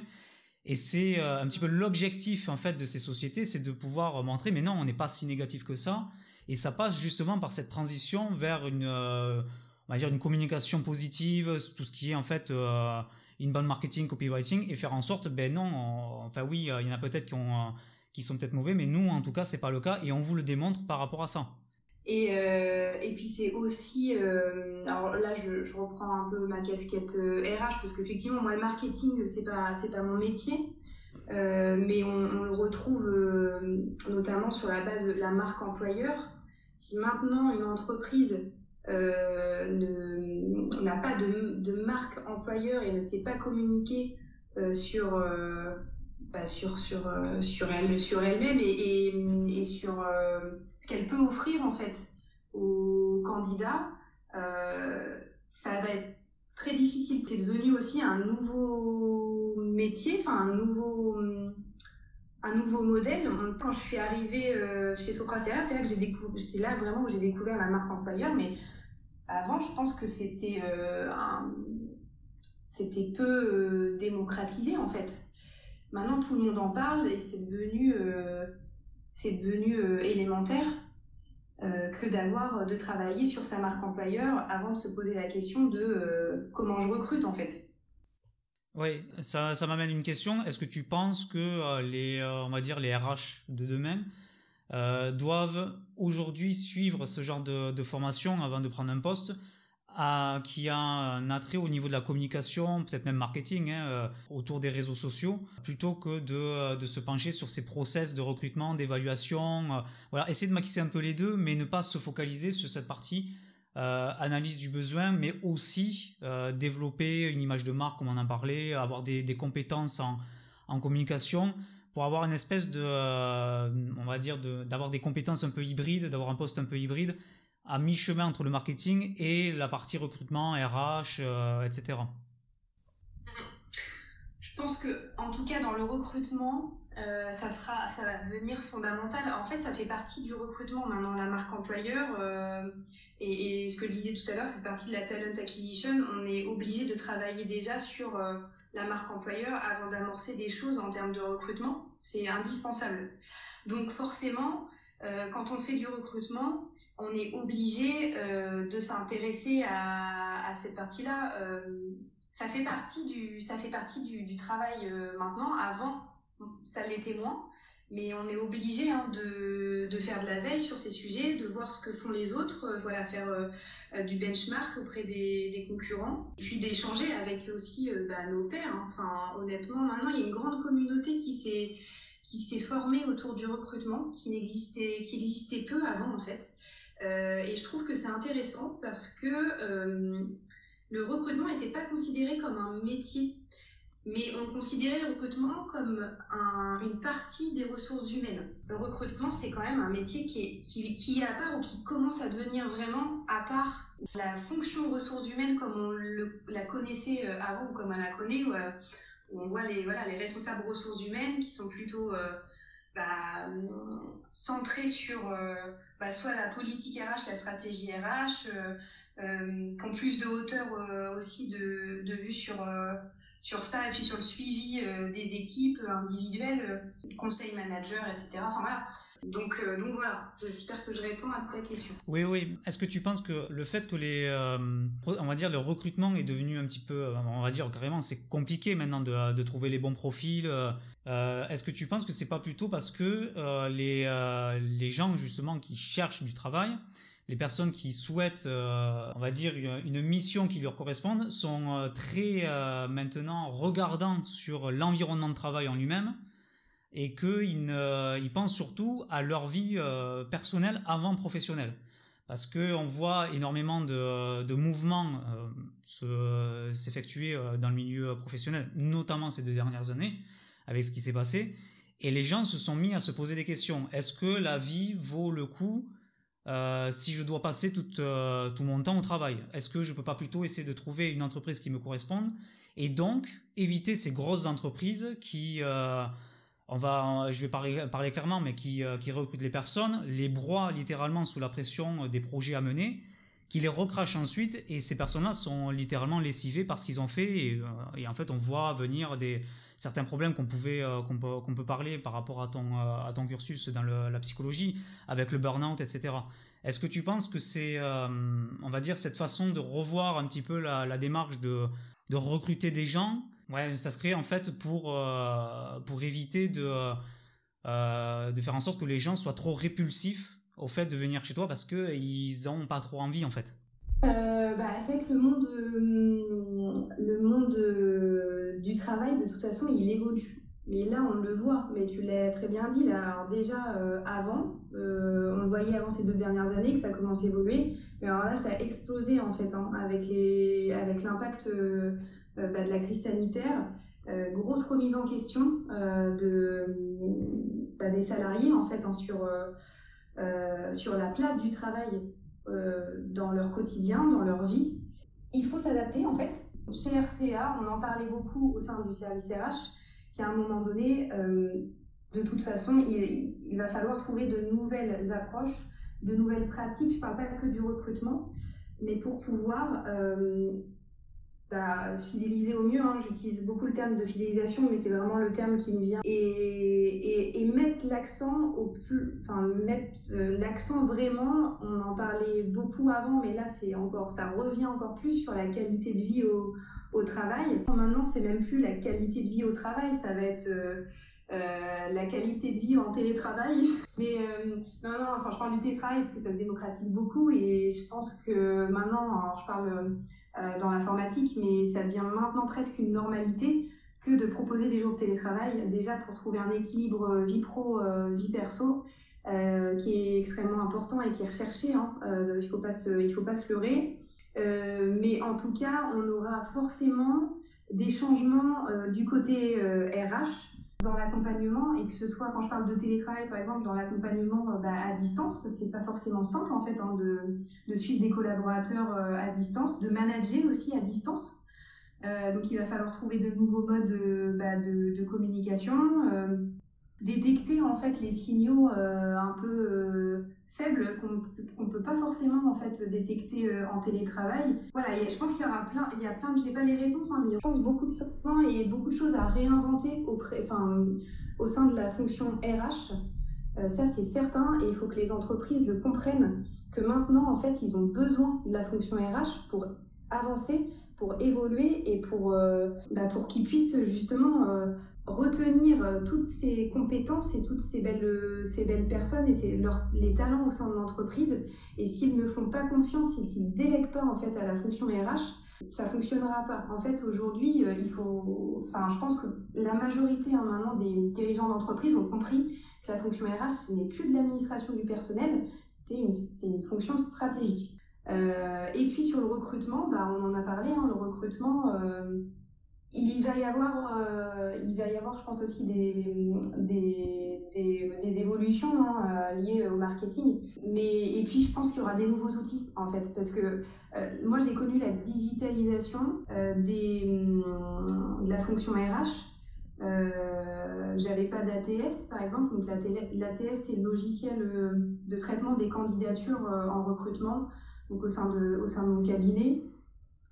et c'est euh, un petit peu l'objectif en fait de ces sociétés, c'est de pouvoir montrer, mais non, on n'est pas si négatif que ça. Et ça passe justement par cette transition vers une, euh, on va dire une communication positive, tout ce qui est en fait euh, inbound marketing, copywriting, et faire en sorte, ben non, enfin oui, il y en a peut-être qui, qui sont peut-être mauvais, mais nous en tout cas c'est pas le cas, et on vous le démontre par rapport à ça. Et, euh, et puis c'est aussi, euh, alors là je, reprends un peu ma casquette RH euh, parce qu'effectivement moi le marketing c'est pas c'est pas mon métier, mais on, le retrouve notamment sur la base de la marque employeur. Si maintenant une entreprise n'a pas de, marque employeur et ne sait pas communiquer sur sur sur sur sur elle-même et, et, et sur ce qu'elle peut offrir en fait aux candidats, euh, ça va être très difficile. C'est devenu aussi un nouveau métier, enfin un nouveau modèle. Quand je suis arrivée euh, chez Soprasteria, c'est là que j'ai découvert, c'est là vraiment où j'ai découvert la marque employeur. Mais avant, je pense que euh, c'était peu démocratisé en fait. Maintenant, tout le monde en parle et c'est devenu devenu euh, élémentaire euh, que d'avoir de travailler sur sa marque employeur avant de se poser la question de euh, comment je recrute en fait. Oui, ça, ça m'amène une question. Est-ce que tu penses que les, on va dire les RH de demain doivent aujourd'hui suivre ce genre de, formation avant de prendre un poste? Qui a un attrait au niveau de la communication, peut-être même marketing, hein, euh, autour des réseaux sociaux, plutôt que de, euh, de, se pencher sur ces process de recrutement, d'évaluation. Euh, voilà, essayer de maxer un peu les deux, mais ne pas se focaliser sur cette partie analyse du besoin, mais aussi développer une image de marque, comme on en parlait, avoir des, des compétences en, en, communication pour avoir une espèce de, on va dire, d'avoir des compétences un peu hybrides, d'avoir un poste un peu hybride à mi-chemin entre le marketing et la partie recrutement, RH, euh, etc. Je pense que, en tout cas, dans le recrutement, euh, ça, sera, ça va devenir fondamental. En fait, ça fait partie du recrutement maintenant, la marque employeur. Euh, et, ce que je disais tout à l'heure, c'est partie de la talent acquisition. On est obligé de travailler déjà sur la marque employeur avant d'amorcer des choses en termes de recrutement. C'est indispensable. Donc forcément, euh, quand on fait du recrutement, on est obligé euh, de s'intéresser à, cette partie-là. Euh, ça fait partie du, ça fait partie du, travail maintenant. Avant, ça l'était moins, mais on est obligé hein, de, de, faire de la veille sur ces sujets, de voir ce que font les autres, voilà, faire du benchmark auprès des, des, concurrents, et puis d'échanger avec aussi bah, nos pairs. Hein. Enfin, honnêtement, maintenant, il y a une grande communauté qui s'est qui s'est formé autour du recrutement, qui n'existait, qui existait peu avant en fait. Euh, et je trouve que c'est intéressant parce que euh, le recrutement n'était pas considéré comme un métier, mais on considérait le recrutement comme une partie des ressources humaines. Le recrutement, c'est quand même un métier qui est, qui, est à part ou qui commence à devenir vraiment à part. La fonction ressources humaines comme on la connaissait euh, avant ou comme on la connaît, on voit les, voilà, les responsables ressources humaines qui sont plutôt euh, bah, centrés sur bah, soit la politique RH, la stratégie RH, qui ont plus de hauteur aussi de vue sur sur ça et puis sur le suivi euh, des équipes individuelles, euh, conseil manager, etc. Enfin voilà. Donc, euh, donc voilà, j'espère que je réponds à ta question. Oui, oui. Est-ce que tu penses que le fait que les, on va dire, le recrutement est devenu un petit peu, on va dire carrément, c'est compliqué maintenant de, de, trouver les bons profils. Est-ce que tu penses que c'est pas plutôt parce que les, les gens justement qui cherchent du travail les personnes qui souhaitent, euh, on va dire, une, mission qui leur corresponde, sont euh, très euh, maintenant regardants sur l'environnement de travail en lui-même et qu'ils ils pensent surtout à leur vie personnelle avant professionnelle. Parce qu'on voit énormément de, de mouvements s'effectuer dans le milieu professionnel, notamment ces deux dernières années, avec ce qui s'est passé. Et les gens se sont mis à se poser des questions. Est-ce que la vie vaut le coup euh, si je dois passer tout, euh, tout mon temps au travail Est-ce que je peux pas plutôt essayer de trouver une entreprise qui me corresponde et donc éviter ces grosses entreprises qui, euh, on va, je vais parler, parler clairement, mais qui, recrutent les personnes, les broient littéralement sous la pression des projets à mener, qui les recrachent ensuite et ces personnes-là sont littéralement lessivées par ce qu'ils ont fait et, en fait on voit venir des certains problèmes qu'on pouvait qu'on peut, peut parler par rapport à ton à ton cursus dans la psychologie avec le burn-out etc est-ce que tu penses que c'est, euh, on va dire, cette façon de revoir un petit peu la, démarche de, de, recruter des gens Ouais, ça serait en fait pour, euh, pour éviter de, euh, de faire en sorte que les gens soient trop répulsifs au fait de venir chez toi parce qu'ils n'ont pas trop envie en fait. Bah, c'est que le monde, le monde du travail, de toute façon, il évolue. Mais là, on le voit, mais tu l'as très bien dit, là, déjà euh, avant, euh, on le voyait avant ces deux dernières années que ça commence à évoluer, mais alors là, ça a explosé en fait, hein, avec l'impact euh, bah, de la crise sanitaire, grosse remise en question bah, des salariés en fait, hein, sur la place du travail dans leur quotidien, dans leur vie. Il faut s'adapter en fait. Chez RCA, on en parlait beaucoup au sein du service RH, qu'à un moment donné, euh, de toute façon, il, va falloir trouver de nouvelles approches, de nouvelles pratiques. Je ne parle pas que du recrutement, mais pour pouvoir euh, bah, fidéliser au mieux. Hein. J'utilise beaucoup le terme de fidélisation, mais c'est vraiment le terme qui me vient. Et, et, mettre l'accent au plus, enfin mettre euh, l'accent vraiment. On en parlait beaucoup avant, mais là c'est encore, ça revient encore plus sur la qualité de vie au, travail. Maintenant, c'est même plus la qualité de vie au travail, ça va être euh, euh, la qualité de vie en télétravail. <laughs> Mais non, non, enfin, je parle du télétravail parce que ça se démocratise beaucoup et je pense que maintenant, je parle dans l'informatique, mais ça devient maintenant presque une normalité que de proposer des jours de télétravail, déjà pour trouver un équilibre vie pro, vie perso. qui est extrêmement important et qui est recherché. Hein. il ne faut, pas se, il faut pas se leurrer. Euh, mais en tout cas, on aura forcément des changements euh, du côté RH euh, dans l'accompagnement et que ce soit quand je parle de télétravail par exemple dans l'accompagnement bah, à distance c'est pas forcément simple en fait hein, de, suivre des collaborateurs à distance de manager aussi à distance. Donc il va falloir trouver de nouveaux modes bah, de, communication détecter en fait les signaux un peu faibles qu'on ne peut pas forcément en fait détecter euh, en télétravail. Voilà, je pense qu'il y aura plein, il y a plein, j'ai pas les réponses, hein, mais je pense beaucoup de changements et beaucoup de choses à réinventer auprès, enfin, au sein de la fonction RH. Euh, ça c'est certain et il faut que les entreprises le comprennent que maintenant en fait ils ont besoin de la fonction RH pour avancer, pour évoluer et pour, euh, bah, pour qu'ils puissent justement retenir euh, toutes ces compétences et toutes ces belles, euh, ces belles personnes et leur, les talents au sein de l'entreprise. Et s'ils ne font pas confiance, s'ils ne délèguent pas en fait à la fonction RH, ça fonctionnera pas. En fait, aujourd'hui, euh, il faut, enfin, je pense que la majorité hein, maintenant des dirigeants d'entreprise ont compris que la fonction RH, ce n'est plus de l'administration du personnel, c'est une, une, fonction stratégique. et puis sur le recrutement, bah, on en a parlé, hein, le recrutement il va y avoir, euh, il va y avoir, je pense aussi des, des, des, évolutions hein, euh, liées au marketing. Mais et puis je pense qu'il y aura des nouveaux outils en fait, parce que euh, moi j'ai connu la digitalisation des, de la fonction RH. J'avais pas d'ATS par exemple, donc l'ATS c'est le logiciel de traitement des candidatures en recrutement, donc au sein de, au sein de mon cabinet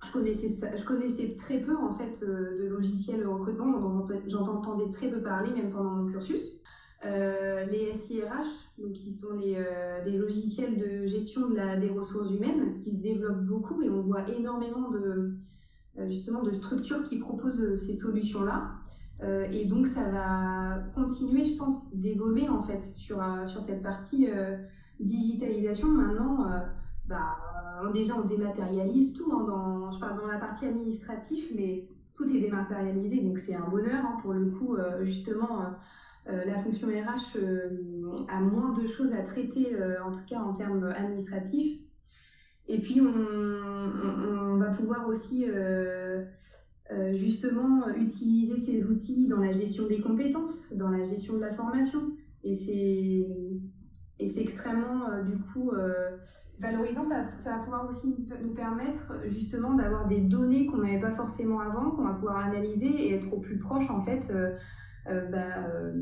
je connaissais, très peu en fait euh, de logiciels de recrutement, j'en entendais très peu parler même pendant mon cursus. Euh, les SIRH, donc qui sont euh, des logiciels de gestion des ressources humaines, qui se développent beaucoup et on voit énormément de justement de structures qui proposent ces solutions-là. et donc ça va continuer, je pense, d'évoluer en fait sur, sur cette partie digitalisation. Maintenant, bah, déjà on dématérialise tout hein, dans, la partie administrative, mais tout est dématérialisé, donc c'est un bonheur hein, pour le coup. Euh, justement, euh, euh, la fonction RH a moins de choses à traiter, en tout cas en termes administratifs. Et puis on, va pouvoir aussi justement utiliser ces outils dans la gestion des compétences, dans la gestion de la formation. Et c'est extrêmement du coup valorisant, ça, va pouvoir aussi nous permettre justement d'avoir des données qu'on n'avait pas forcément avant, qu'on va pouvoir analyser et être au plus proche en fait euh, euh, bah, euh,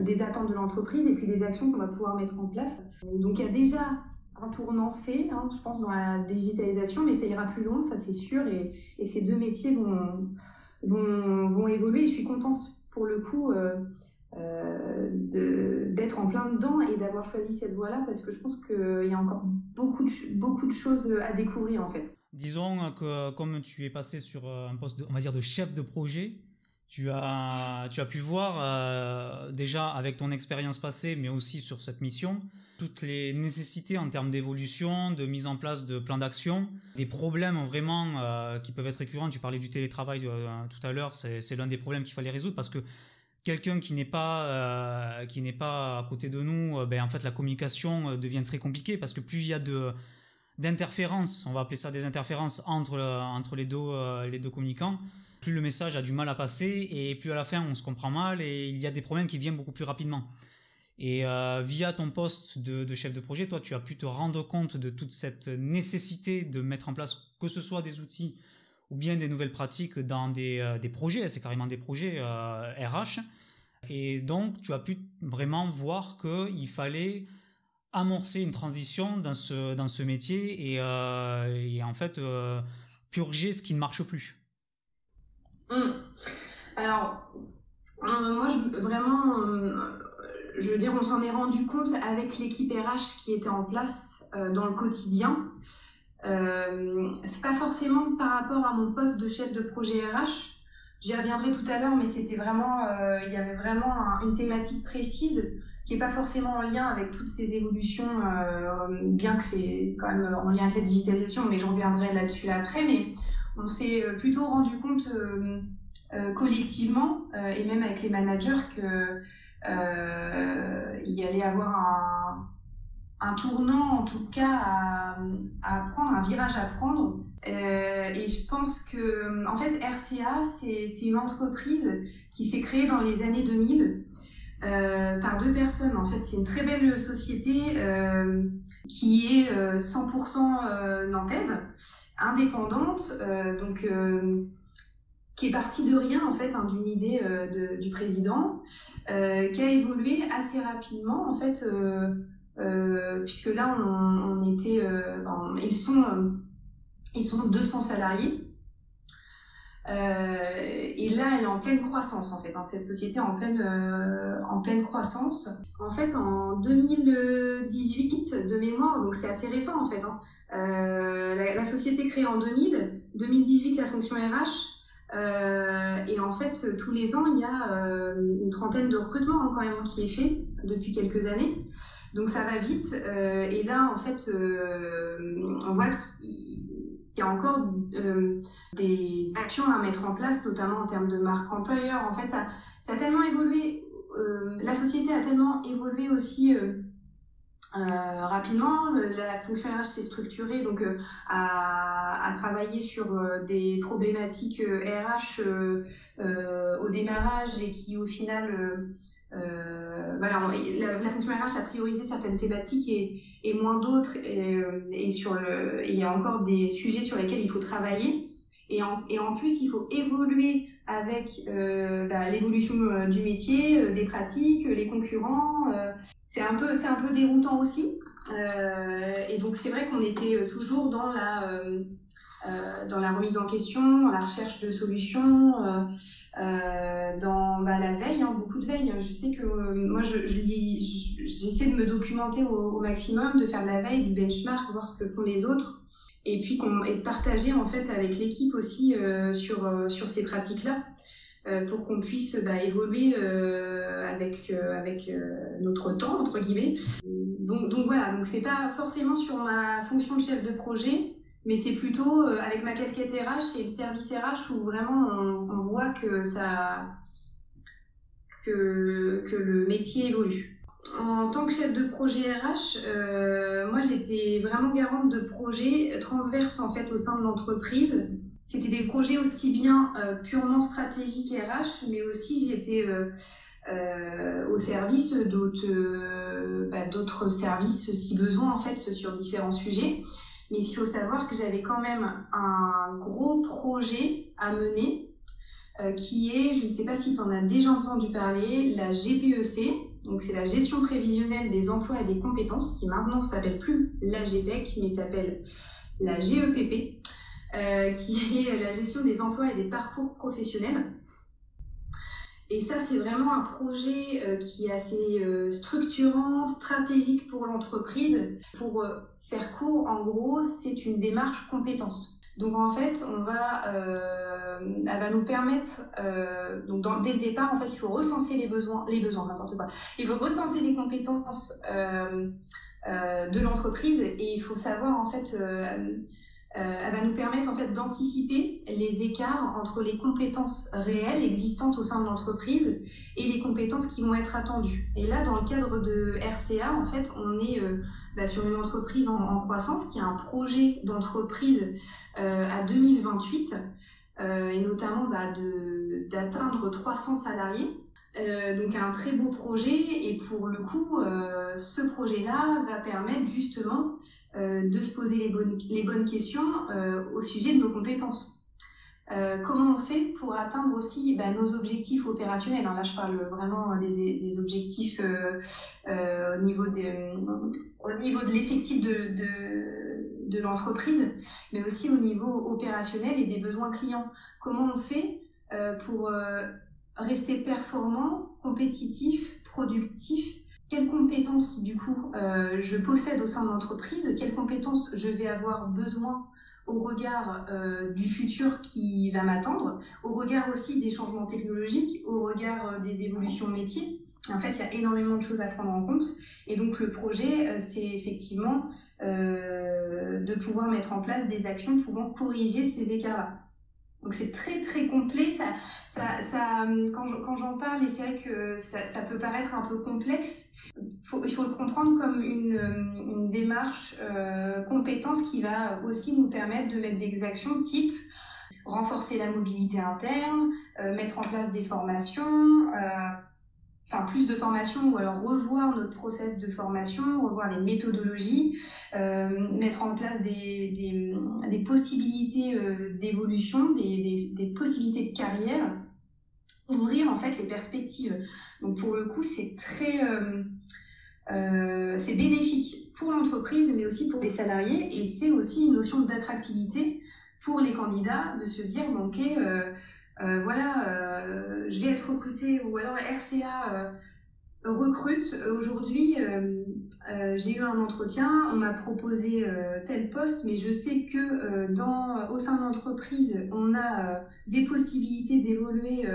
des attentes de l'entreprise et puis des actions qu'on va pouvoir mettre en place. Donc il y a déjà un tournant fait, hein, je pense, dans la digitalisation, mais ça ira plus loin, ça c'est sûr, et, ces deux métiers vont, vont, vont, évoluer. Je suis contente pour le coup. D'être en plein dedans et d'avoir choisi cette voie-là parce que je pense qu'il y a encore beaucoup de, beaucoup de choses à découvrir en fait. Disons que comme tu es passé sur euh, un poste, on va dire, de chef de projet, tu as, tu as pu voir euh, déjà avec ton expérience passée, mais aussi sur cette mission, toutes les nécessités en termes d'évolution, de mise en place de plans d'action, des problèmes vraiment qui peuvent être récurrents. Tu parlais du télétravail tout à l'heure, c'est l'un des problèmes qu'il fallait résoudre parce que quelqu'un qui n'est pas euh, qui n'est pas à côté de nous, euh, ben en fait la communication euh, devient très compliquée parce que plus il y a de d'interférences, on va appeler ça des interférences entre entre les deux les deux communicants, plus le message a du mal à passer et plus à la fin on se comprend mal et il y a des problèmes qui viennent beaucoup plus rapidement. Et via ton poste de, de, chef de projet, toi, tu as pu te rendre compte de toute cette nécessité de mettre en place que ce soit des outils ou bien des nouvelles pratiques dans des, euh, des projets, c'est carrément des projets RH. Euh, et donc, tu as pu vraiment voir qu'il fallait amorcer une transition dans ce, dans ce métier et, euh, et en fait purger ce qui ne marche plus. Hum. Alors, moi, vraiment, je veux dire, on s'en est rendu compte avec l'équipe RH qui était en place dans le quotidien. Euh, c'est pas forcément par rapport à mon poste de chef de projet RH. J'y reviendrai tout à l'heure, mais c'était vraiment, euh, il y avait vraiment une thématique précise qui est pas forcément en lien avec toutes ces évolutions, euh, bien que c'est quand même en lien avec la digitalisation, mais je reviendrai là-dessus après. Mais on s'est plutôt rendu compte collectivement et même avec les managers que il y allait avoir un un tournant, en tout cas, à, à prendre, un virage à prendre. Euh, et je pense que, en fait, RCA, c'est une entreprise qui s'est créée dans les années 2000 euh, par deux personnes. En fait, c'est une très belle société euh, qui est 100% nantaise, indépendante, donc qui est partie de rien en fait, hein, d'une idée du président, qui a évolué assez rapidement en fait puisque là, on, était, euh, ils sont, euh, ils sont 200 salariés. et là, elle est en pleine croissance, en fait. Hein, cette société en pleine, en pleine croissance. En fait, en 2018, de mémoire, donc c'est assez récent, en fait. Hein, la, la, société créée en 2000, 2018, la fonction RH. et en fait, tous les ans, il y a une trentaine de recrutements hein, quand même qui est fait depuis quelques années. Donc ça va vite. Euh, et là, en fait, euh, on voit qu'il y a encore euh, des actions à mettre en place, notamment en termes de marque employeur. En fait, ça, a tellement évolué. la société a tellement évolué aussi rapidement, la fonction RH s'est structurée donc à, à, travailler sur des problématiques RH au démarrage et qui au final voilà, la, la, fonction RH a priorisé certaines thématiques et, et moins d'autres et, et, sur le, il y a encore des sujets sur lesquels il faut travailler. Et en, et en plus il faut évoluer avec bah, l'évolution du métier, des pratiques, les concurrents c'est un peu un peu déroutant aussi euh, et donc c'est vrai qu'on était euh, toujours dans la euh, euh, dans la remise en question, dans la recherche de solutions, euh, euh, dans bah, la veille, hein, beaucoup de veille. Je sais que moi, je, je j'essaie de me documenter au, maximum, de faire de la veille, du benchmark, voir ce que font les autres, et puis qu'on, et partager en fait avec l'équipe aussi sur sur ces pratiques-là. Euh, pour qu'on puisse bah, évoluer euh, avec euh, avec notre temps entre guillemets. Donc, donc voilà, donc c'est pas forcément sur ma fonction de chef de projet, mais c'est plutôt avec ma casquette RH et le service RH où vraiment on, on voit que ça que, que le métier évolue. En tant que chef de projet RH, euh, moi j'étais vraiment garante de projets transverses en fait au sein de l'entreprise c'était des projets aussi bien euh, purement stratégiques RH, mais aussi j'étais euh, au service d'autres bah, d'autres services si besoin en fait sur différents sujets. Mais il faut savoir que j'avais quand même un gros projet à mener qui est, je ne sais pas si tu en as déjà entendu parler, la GPEC. Donc c'est la gestion prévisionnelle des emplois et des compétences qui maintenant s'appelle plus la GPEC mais s'appelle la GEPP. Euh, qui <laughs> est la gestion des emplois et des parcours professionnels. Et ça, c'est vraiment un projet euh, qui est assez euh, structurant, stratégique pour l'entreprise. Pour faire court, en gros, c'est une démarche compétence. Donc en fait, on va, elle va nous permettre, donc dans, dès le départ, en fait, il faut recenser les besoins, les besoins, n'importe quoi. Il faut recenser les compétences de l'entreprise et il faut savoir en fait euh, elle va nous permettre en fait d'anticiper les écarts entre les compétences réelles existantes au sein de l'entreprise et les compétences qui vont être attendues. Et là, dans le cadre de RCA, en fait, on est euh, bah, sur une entreprise en, croissance qui a un projet d'entreprise euh, à 2028 euh, et notamment bah, d'atteindre 300 salariés. Euh, donc un très beau projet et pour le coup, euh, ce projet-là va permettre justement euh, de se poser les bonnes, les bonnes questions au sujet de nos compétences. Comment on fait pour atteindre aussi bah, nos objectifs opérationnels? Hein, Là, je parle vraiment des, des objectifs au niveau de, au niveau de l'effectif de, de, de l'entreprise, mais aussi au niveau opérationnel et des besoins clients. Comment on fait pour rester performant, compétitif, productif. Quelles compétences, du coup, euh, je possède au sein de l'entreprise Quelles compétences je vais avoir besoin au regard euh, du futur qui va m'attendre, au regard aussi des changements technologiques, au regard euh, des évolutions métiers. En fait, il y a énormément de choses à prendre en compte. Et donc, le projet, c'est effectivement de pouvoir mettre en place des actions pouvant corriger ces écarts-là. Donc c'est très très complet. Ça, ça, ça quand j'en parle, et c'est vrai que ça, ça, peut paraître un peu complexe, faut, il faut le comprendre comme une, une démarche euh, compétence qui va aussi nous permettre de mettre des actions type renforcer la mobilité interne, euh, mettre en place des formations. Euh, enfin plus de formation ou alors revoir notre process de formation, revoir les méthodologies, euh, mettre en place des, des, possibilités euh, d'évolution, des, des, possibilités de carrière, ouvrir en fait les perspectives. Donc pour le coup, c'est très euh, c'est bénéfique pour l'entreprise, mais aussi pour les salariés, et c'est aussi une notion d'attractivité pour les candidats de se dire ok voilà, euh, je vais être recruté ou alors RCA euh, recrute. Aujourd'hui, j'ai eu un entretien, on m'a proposé tel poste, mais je sais que dans, au sein de l'entreprise, on a des possibilités d'évoluer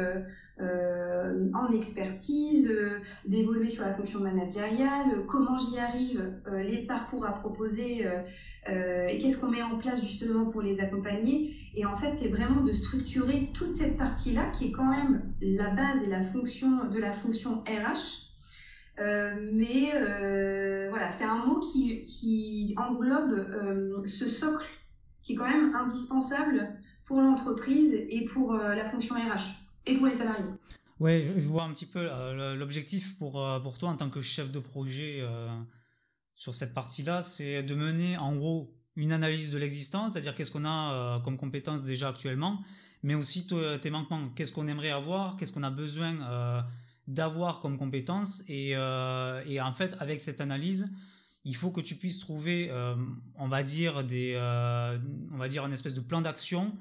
en expertise, d'évoluer sur la fonction managériale, comment j'y arrive, les parcours à proposer euh, et qu'est-ce qu'on met en place justement pour les accompagner. Et en fait, c'est vraiment de structurer toute cette partie-là qui est quand même la base et la fonction de la fonction RH. Euh, mais euh, voilà, c'est un qui, qui englobe ce socle qui est quand même indispensable pour l'entreprise et pour la fonction RH et pour les salariés. Ouais, je, vois un petit peu l'objectif pour, pour toi en tant que chef de projet sur cette partie-là, c'est de mener en gros une analyse de l'existence, c'est-à-dire qu'est-ce qu'on a comme compétences déjà actuellement, mais aussi tes manquements. Qu'est-ce qu'on aimerait avoir, qu'est-ce qu'on a besoin euh, d'avoir comme compétences. Euh, et, en fait, avec cette analyse, il faut que tu puisses trouver, euh, on va dire, des, on va dire un espèce de plan d'action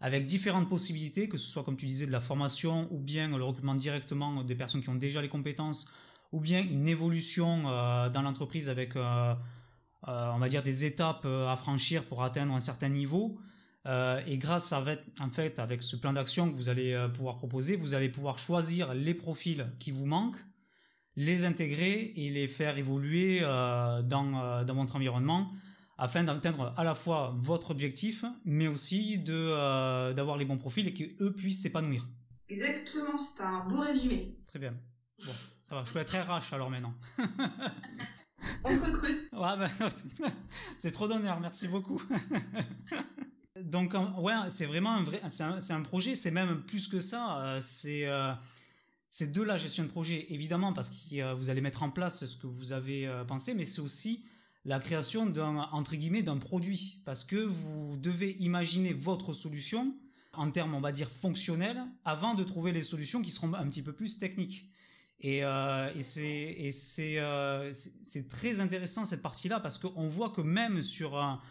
avec différentes possibilités, que ce soit, comme tu disais, de la formation ou bien le recrutement directement des personnes qui ont déjà les compétences, ou bien une évolution dans l'entreprise avec, on va dire, des étapes à franchir pour atteindre un certain niveau. Euh, et grâce à, en fait, avec ce plan d'action que vous allez euh, pouvoir proposer, vous allez pouvoir choisir les profils qui vous manquent, les intégrer et les faire évoluer euh, dans, dans votre environnement afin d'atteindre à la fois votre objectif, mais aussi de d'avoir les bons profils et qu'eux puissent s'épanouir. Exactement, c'est un beau résumé. Très bien. Bon, ça va, je peux être RH alors maintenant. <laughs> On se recrute. Ouais, bah, <laughs> c'est trop d'honneur, merci beaucoup. <laughs> Donc, ouais, c'est vraiment un vrai, c'est un, projet, c'est même plus que ça, euh, c'est euh, c'est de la gestion de projet, évidemment, parce que vous allez mettre en place ce que vous avez euh, pensé, mais c'est aussi la création d'un, entre guillemets, d'un produit, parce que vous devez imaginer votre solution en termes, on va dire, fonctionnels, avant de trouver les solutions qui seront un petit peu plus techniques. Et, et c'est, c'est, c'est très intéressant cette partie-là, parce qu'on voit que même sur un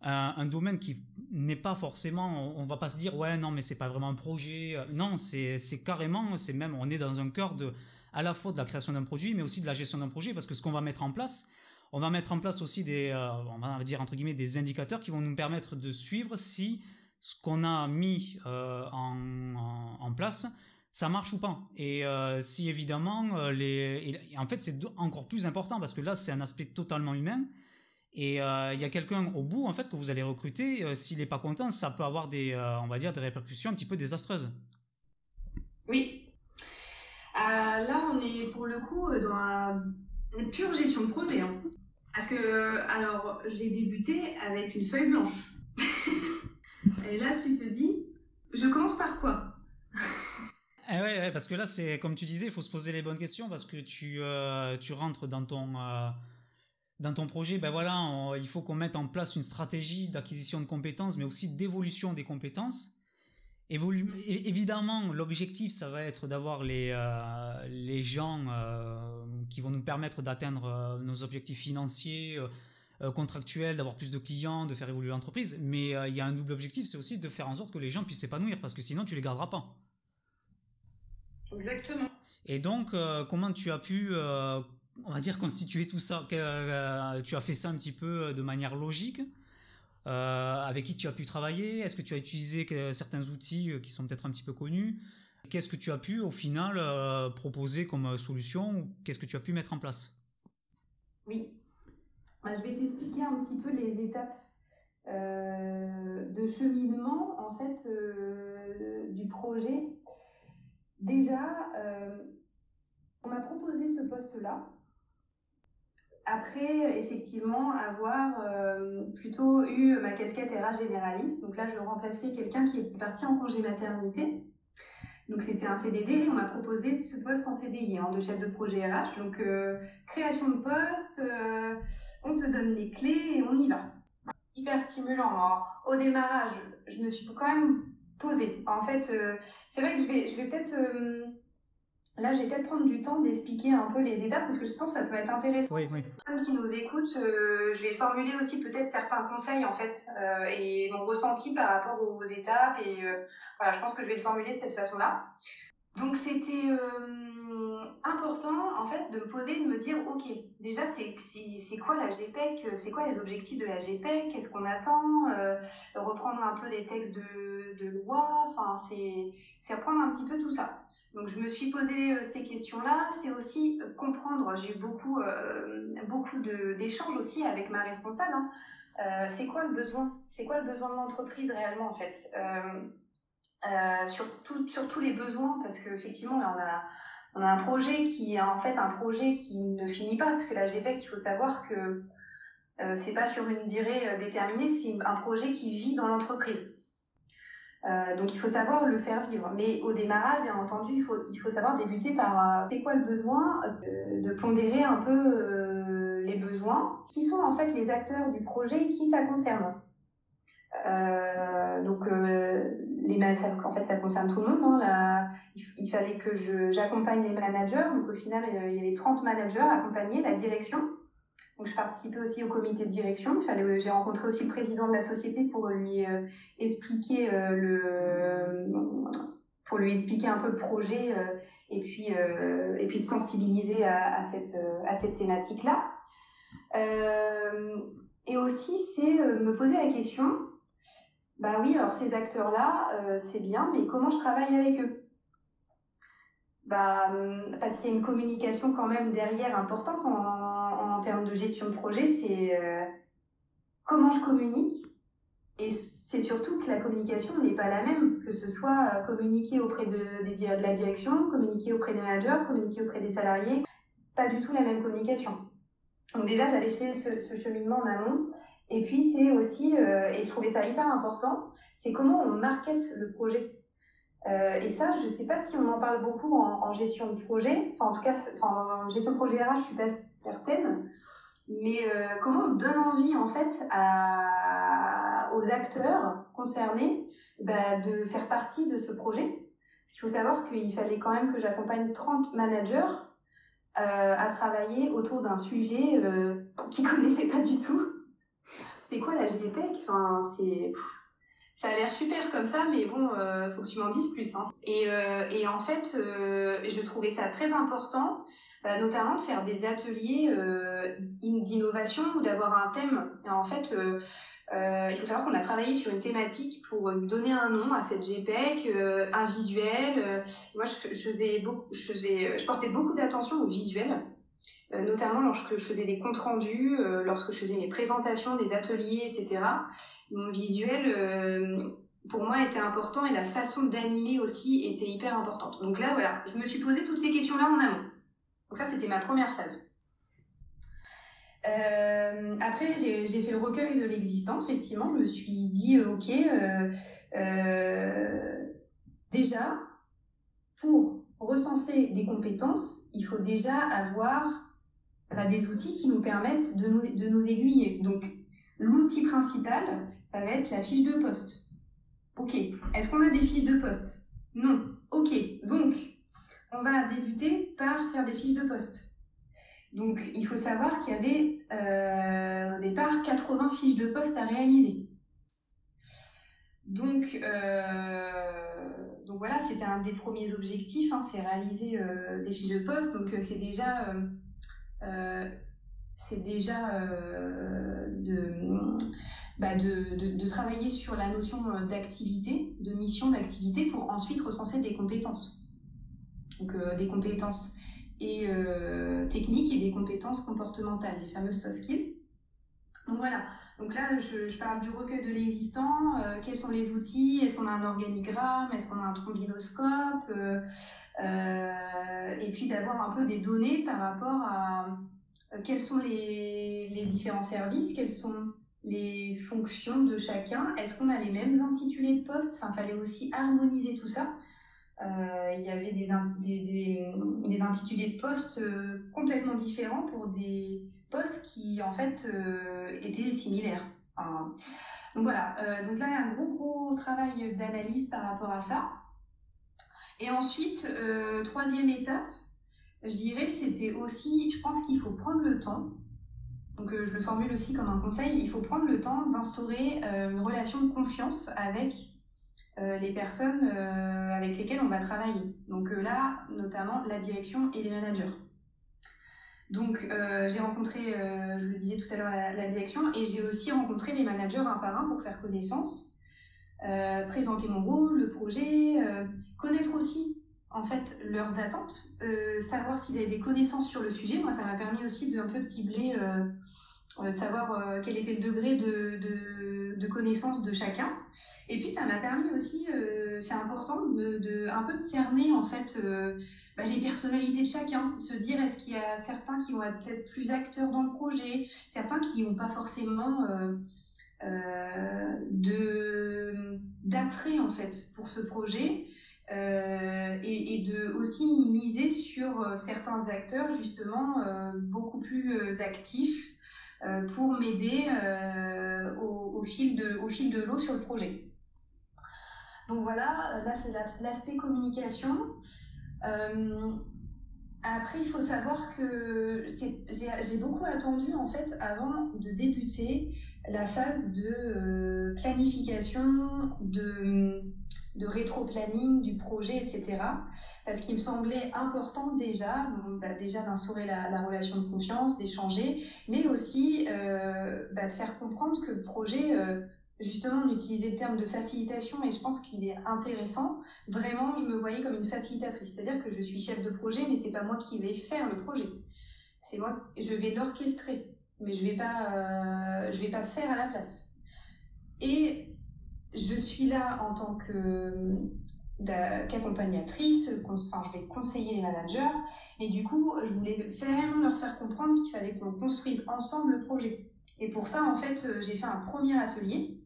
un, domaine qui n'est pas forcément, on, va pas se dire ouais non mais c'est pas vraiment un projet, non c'est carrément, c'est même on est dans un cœur de à la fois de la création d'un produit mais aussi de la gestion d'un projet parce que ce qu'on va mettre en place, on va mettre en place aussi des, euh, on va dire entre guillemets des indicateurs qui vont nous permettre de suivre si ce qu'on a mis euh, en, en, place ça marche ou pas. Et euh, si évidemment les en fait c'est encore plus important parce que là c'est un aspect totalement humain et euh, il y a quelqu'un au bout en fait que vous allez recruter. Euh, s'il n'est pas content, ça peut avoir des, euh, on va dire, des répercussions un petit peu désastreuses. Oui. là, on est pour le coup dans une pure gestion de projet. Hein. Parce que, alors, j'ai débuté avec une feuille blanche. <laughs> Et là, tu te dis, je commence par quoi? Eh ouais, parce que là, c'est comme tu disais, il faut se poser les bonnes questions parce que tu, tu rentres dans ton dans ton projet, ben voilà, il faut qu'on mette en place une stratégie d'acquisition de compétences, mais aussi d'évolution des compétences. évidemment, l'objectif, ça va être d'avoir les, euh, les gens euh, qui vont nous permettre d'atteindre euh, nos objectifs financiers, contractuels, d'avoir plus de clients, de faire évoluer l'entreprise. Mais il y a un double objectif, c'est aussi de faire en sorte que les gens puissent s'épanouir, parce que sinon, tu les garderas pas. Exactement. Et donc, comment tu as pu on va dire, constituer tout ça euh, Tu as fait ça un petit peu euh, de manière logique euh, Avec qui tu as pu travailler Est-ce que tu as utilisé certains outils qui sont peut-être un petit peu connus Qu'est-ce que tu as pu au final proposer comme solution Qu'est-ce que tu as pu mettre en place? Oui. Je vais t'expliquer un petit peu les étapes de cheminement en fait du projet. Déjà, on m'a proposé ce poste-là après, effectivement, avoir euh, plutôt eu ma casquette RH généraliste. Donc là, je remplaçais quelqu'un qui est parti en congé maternité. Donc c'était un CDD. On m'a proposé ce poste en CDI hein, de chef de projet RH. Donc euh, création de poste, euh, on te donne les clés et on y va. Hyper stimulant. au démarrage, je me suis quand même posée. En fait, c'est vrai que je vais peut-être Là, je vais peut-être prendre du temps d'expliquer un peu les étapes parce que je pense que ça peut être intéressant. Oui, oui. Ceux qui nous écoutent, euh, je vais formuler aussi peut-être certains conseils en fait euh, et mon ressenti par rapport aux, étapes. Et euh, voilà, je pense que je vais le formuler de cette façon-là. Donc, c'était important en fait de me poser, de me dire ok, déjà, c'est quoi la GPEC C'est quoi les objectifs de la GPEC Qu'est-ce qu'on attend Reprendre un peu les textes de, de loi. Enfin, c'est reprendre un petit peu tout ça. Donc je me suis posé euh, ces questions-là. C'est aussi euh, comprendre. J'ai eu beaucoup, euh, beaucoup d'échanges aussi avec ma responsable. Hein. c'est quoi le besoin? C'est quoi le besoin de l'entreprise réellement en fait? Sur, tous les besoins parce qu'effectivement là on a on a un projet qui est en fait un projet qui ne finit pas parce que la GPEC il faut savoir que c'est pas sur une durée déterminée, c'est un projet qui vit dans l'entreprise. Donc il faut savoir le faire vivre. Mais au démarrage, bien entendu, il faut, savoir débuter par c'est quoi le besoin, de pondérer un peu les besoins, qui sont en fait les acteurs du projet et qui ça concerne. Euh, donc, euh, les en fait, ça concerne tout le monde. Hein, il, fallait que j'accompagne les managers. Donc, au final, il y avait 30 managers accompagnés, la direction. Donc, je participais aussi au comité de direction. J'ai rencontré aussi le président de la société pour lui euh, expliquer le, pour lui expliquer un peu le projet et puis et puis de sensibiliser à, cette à cette thématique là. et aussi, c'est me poser la question bah oui, alors ces acteurs-là, euh, c'est bien, mais comment je travaille avec eux? Bah, Parce qu'il y a une communication quand même derrière importante en termes de gestion de projet, c'est euh, comment je communique. Et c'est surtout que la communication n'est pas la même, que ce soit euh, communiquer auprès de, la direction, communiquer auprès des managers, communiquer auprès des salariés, pas du tout la même communication. Donc déjà, j'avais fait ce, cheminement en amont. Et puis, c'est aussi, euh, et je trouvais ça hyper important, c'est comment on market le projet. Et ça, je ne sais pas si on en parle beaucoup en, gestion de projet. Enfin, en tout cas, en gestion de projet RH, je suis pas certaine. Mais euh, comment on donne envie, en fait, aux acteurs concernés bah, de faire partie de ce projet? Il faut savoir qu'il fallait quand même que j'accompagne 30 managers à travailler autour d'un sujet qu'ils ne <laughs> connaissaient pas du tout c'est quoi la GPEC Enfin, c'est ça a l'air super comme ça, mais bon, euh, faut que tu m'en dises plus. Hein. Et, euh, en fait, euh, je trouvais ça très important, bah, notamment de faire des ateliers euh, d'innovation ou d'avoir un thème. En fait, euh, il faut savoir qu'on a travaillé sur une thématique pour donner un nom à cette GPEC, un visuel. moi, je, faisais je, faisais, je portais beaucoup d'attention au visuel. Euh, notamment lorsque je faisais des comptes rendus, euh, lorsque je faisais mes présentations, des ateliers, etc. Mon visuel, euh, pour moi, était important et la façon d'animer aussi était hyper importante. Donc là, voilà, je me suis posé toutes ces questions-là en amont. Donc ça, c'était ma première phase. Euh, après, j'ai fait le recueil de l'existant, effectivement. Je me suis dit, ok, euh, euh, déjà, pour recenser des compétences, il faut déjà avoir des outils qui nous permettent de de nous aiguiller. Donc, l'outil principal, ça va être la fiche de poste. Ok, est-ce qu'on a des fiches de poste? Non. Ok, donc, on va débuter par faire des fiches de poste. Donc, il faut savoir qu'il y avait euh, au départ 80 fiches de poste à réaliser. Donc, euh, donc voilà, c'était un des premiers objectifs, hein, c'est réaliser euh, des fiches de poste. Donc, c'est déjà bah, de, travailler sur la notion d'activité, de mission d'activité, pour ensuite recenser des compétences. Donc euh, des compétences et techniques et des compétences comportementales, les fameuses soft skills. Donc voilà. Donc là, je, parle du recueil de l'existant. quels sont les outils Est-ce qu'on a un organigramme Est-ce qu'on a un trombinoscope euh, et puis d'avoir un peu des données par rapport à euh, quels sont les, les différents services, quelles sont les fonctions de chacun. Est-ce qu'on a les mêmes intitulés de poste? Enfin, fallait aussi harmoniser tout ça. Euh, il y avait des, des, des, intitulés de poste euh, complètement différents pour des postes qui en fait euh, étaient similaires. Donc voilà, donc là il y a un gros gros travail d'analyse par rapport à ça. Et ensuite, troisième étape, je dirais, c'était aussi, je pense qu'il faut prendre le temps. Donc, je le formule aussi comme un conseil. Il faut prendre le temps d'instaurer une relation de confiance avec les personnes euh, avec lesquelles on va travailler. Donc euh, là, notamment la direction et les managers. Donc, j'ai rencontré, je le disais tout à l'heure, la, direction et j'ai aussi rencontré les managers un par un pour faire connaissance. Euh, présenter mon rôle, le projet, euh, connaître aussi en fait leurs attentes, euh, savoir s'ils avaient des connaissances sur le sujet. Moi, ça m'a permis aussi de un peu cibler, de savoir quel était le degré de, de, de, connaissance de chacun. Et puis, ça m'a permis aussi, c'est important, de, de, un peu de cerner en fait bah, les personnalités de chacun, se dire est-ce qu'il y a certains qui vont être peut-être plus acteurs dans le projet, certains qui n'ont pas forcément d'attrait en fait pour ce projet. Et, et, de aussi miser sur certains acteurs justement beaucoup plus actifs pour m'aider au, fil de, au fil de l'eau sur le projet. Donc voilà, là c'est l'aspect communication. Euh, après, il faut savoir que j'ai beaucoup attendu en fait avant de débuter la phase de euh, planification, de, de rétro-planning du projet, etc. Parce qu'il me semblait important déjà, bah, déjà d'instaurer la, relation de confiance, d'échanger, mais aussi euh, bah, de faire comprendre que le projet justement, on utilisait le terme de facilitation et je pense qu'il est intéressant. Vraiment, je me voyais comme une facilitatrice, c'est-à-dire que je suis chef de projet, mais c'est pas moi qui vais faire le projet. C'est moi, je vais l'orchestrer, mais je vais pas, euh, vais pas faire à la place. Et je suis là en tant que qu'accompagnatrice, enfin, je vais conseiller les managers, et du coup, je voulais vraiment leur faire comprendre qu'il fallait qu'on construise ensemble le projet. Et pour ça, en fait, j'ai fait un premier atelier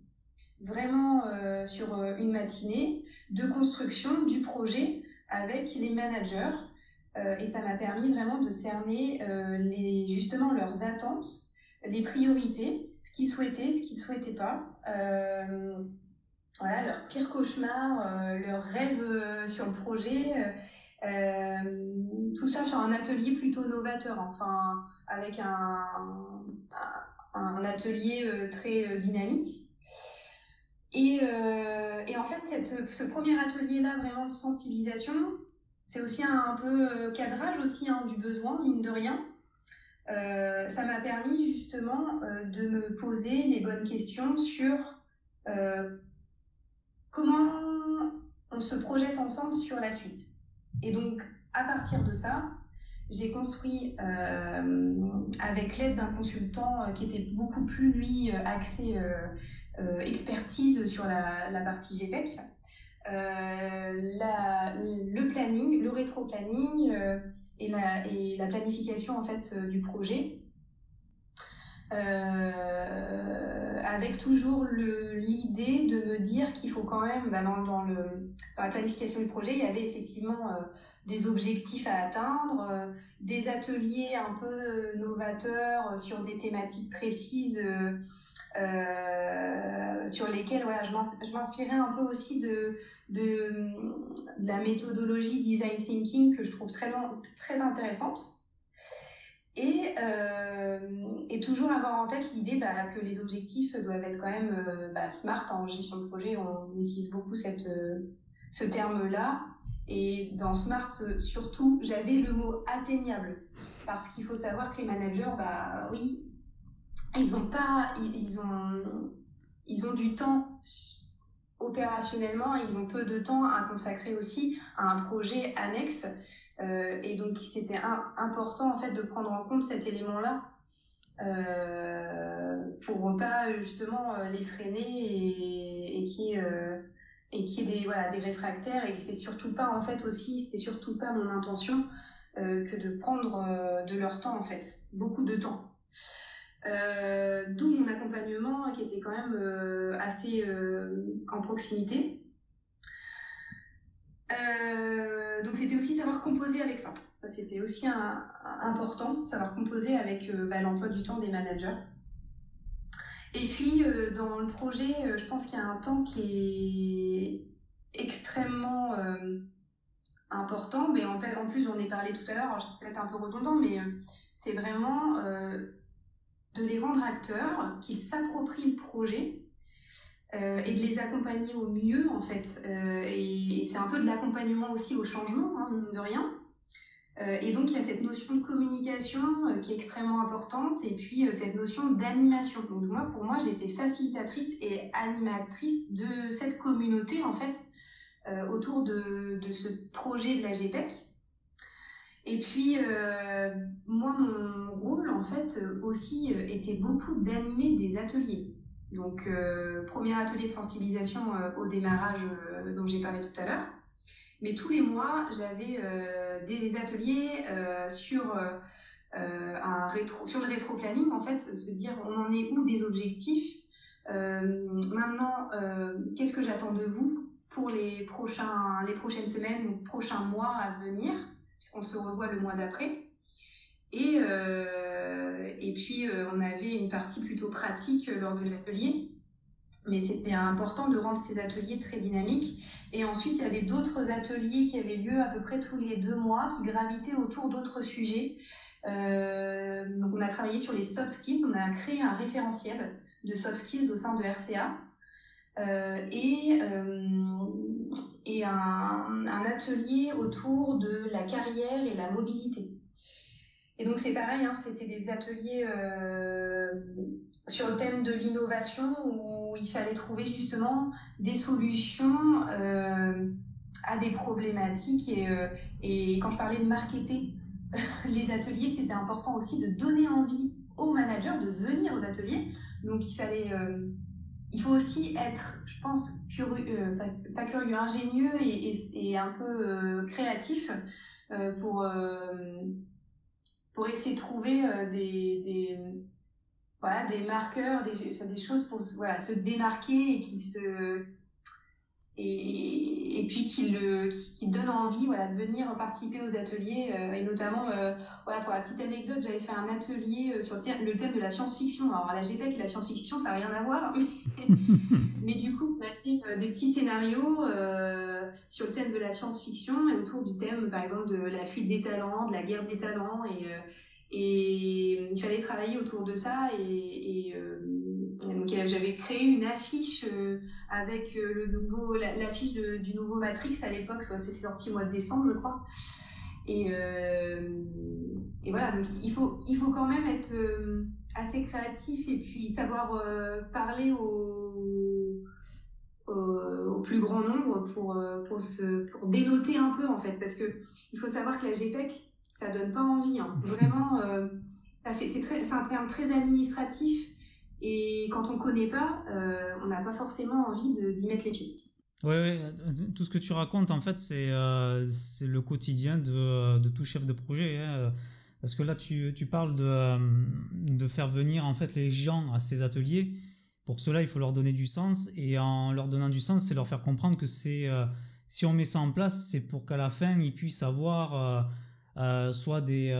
vraiment euh, sur euh, une matinée de construction du projet avec les managers. Euh, et ça m'a permis vraiment de cerner justement leurs attentes, les priorités, ce qu'ils souhaitaient, ce qu'ils ne souhaitaient pas. Voilà, leur pire cauchemar, leurs rêves sur le projet. tout ça sur un atelier plutôt novateur, enfin avec un, un atelier très dynamique. Euh, et, en fait, cette, ce premier atelier-là, vraiment de sensibilisation, c'est aussi un, peu euh, cadrage aussi hein, du besoin, mine de rien. Euh, ça m'a permis justement de me poser les bonnes questions sur comment on se projette ensemble sur la suite. Et donc, à partir de ça, j'ai construit avec l'aide d'un consultant qui était beaucoup plus, lui, axé euh, expertise sur la, partie GPEC. Euh, le planning, le rétro-planning euh, et, la, et la planification en fait du projet. Avec toujours l'idée de me dire qu'il faut quand même, bah, dans, la planification du projet, il y avait effectivement des objectifs à atteindre, des ateliers un peu novateurs sur des thématiques précises euh, sur lesquels voilà, je m'inspirais un peu aussi de, la méthodologie design thinking que je trouve très intéressante. Et, euh, et, toujours avoir en tête l'idée bah, que les objectifs doivent être quand même euh, bah, smart en gestion de projet. On utilise beaucoup cette, ce terme-là. Et dans smart, surtout, j'avais le mot atteignable. Parce qu'il faut savoir que les managers, bah oui, ils ont pas, ils, ont, ils ont du temps opérationnellement, ils ont peu de temps à consacrer aussi à un projet annexe. Euh, et donc, c'était important en fait de prendre en compte cet élément-là euh, pour pas justement euh, les freiner et, et qui euh, et qui est des voilà des réfractaires. Et c'est surtout pas en fait aussi c'était surtout pas mon intention que de prendre de leur temps en fait. Beaucoup de temps euh, d'où mon accompagnement qui était quand même euh, assez euh, en proximité. donc c'était aussi savoir composer avec ça. Ça c'était aussi important, savoir composer avec bah, l'emploi du temps des managers. Et puis dans le projet, je pense qu'il y a un temps qui est extrêmement important, mais en, en plus j'en ai parlé tout à l'heure, c'est peut-être un peu redondant, mais c'est vraiment de les rendre acteurs, qu'ils s'approprient le projet euh, et de les accompagner au mieux en fait. Euh, et, c'est un peu de l'accompagnement aussi au changement, hein, mine de rien. Euh, et donc il y a cette notion de communication qui est extrêmement importante et puis cette notion d'animation. Donc moi, pour moi, j'étais facilitatrice et animatrice de cette communauté en fait autour de, de, ce projet de la GPEC. Et puis, moi, mon rôle, en fait, aussi euh, était beaucoup d'animer des ateliers. Donc, euh, premier atelier de sensibilisation au démarrage dont j'ai parlé tout à l'heure. Mais tous les mois, j'avais des ateliers sur un sur le rétro-planning, en fait, se dire on en est où des objectifs. maintenant, qu'est-ce que j'attends de vous pour les, prochains, les prochaines semaines ou prochains mois à venir, puisqu'on se revoit le mois d'après. Et, et puis, on avait une partie plutôt pratique lors de l'atelier mais c'était important de rendre ces ateliers très dynamiques. Et ensuite, il y avait d'autres ateliers qui avaient lieu à peu près tous les deux mois, qui gravitaient autour d'autres sujets. Euh, donc, on a travaillé sur les soft skills, on a créé un référentiel de soft skills au sein de RCA. Euh, et, euh, un, atelier autour de la carrière et la mobilité. Et donc c'est pareil, hein, c'était des ateliers euh, sur le thème de l'innovation où il fallait trouver justement des solutions euh, à des problématiques. Et, euh, et, quand je parlais de marketer <laughs> les ateliers, c'était important aussi de donner envie aux managers de venir aux ateliers. Donc il fallait, il faut aussi être, je pense, curieux, pas, curieux, ingénieux et un peu créatif pour pour essayer de trouver euh, des, des, des marqueurs, des, des choses pour se démarquer et qui se et, et puis qui le qui, donne envie voilà de venir participer aux ateliers euh, et notamment euh, voilà pour la petite anecdote j'avais fait un atelier sur le thème, le thème de la science-fiction alors la GPEC et la science-fiction ça n'a rien à voir mais, <laughs> mais du coup on a fait des petits scénarios sur le thème de la science-fiction et autour du thème, par exemple, de la fuite des talents, de la guerre des talents. Et, euh, et il fallait travailler autour de ça. Et, euh, donc j'avais créé une affiche euh, avec le nouveau, l'affiche du nouveau Matrix à l'époque, c'est sorti au mois de décembre, je crois. Et, voilà, donc il faut, il faut quand même être assez créatif et puis savoir parler au, plus grand nombre pour, euh, pour, se, pour dénoter un peu en fait. Parce que il faut savoir que la GPEC, ça donne pas envie. Hein. Vraiment, euh, fait, c'est un terme très administratif et quand on connaît pas, euh, on n'a pas forcément envie d'y mettre les pieds. Oui, ouais, tout ce que tu racontes, en fait, c'est c'est le quotidien de, de, tout chef de projet. Hein. Parce que là, tu, tu parles de, de faire venir en fait les gens à ces ateliers pour cela, il faut leur donner du sens et en leur donnant du sens, c'est leur faire comprendre que euh, si on met ça en place, c'est pour qu'à la fin, ils puissent avoir euh, euh, soit des,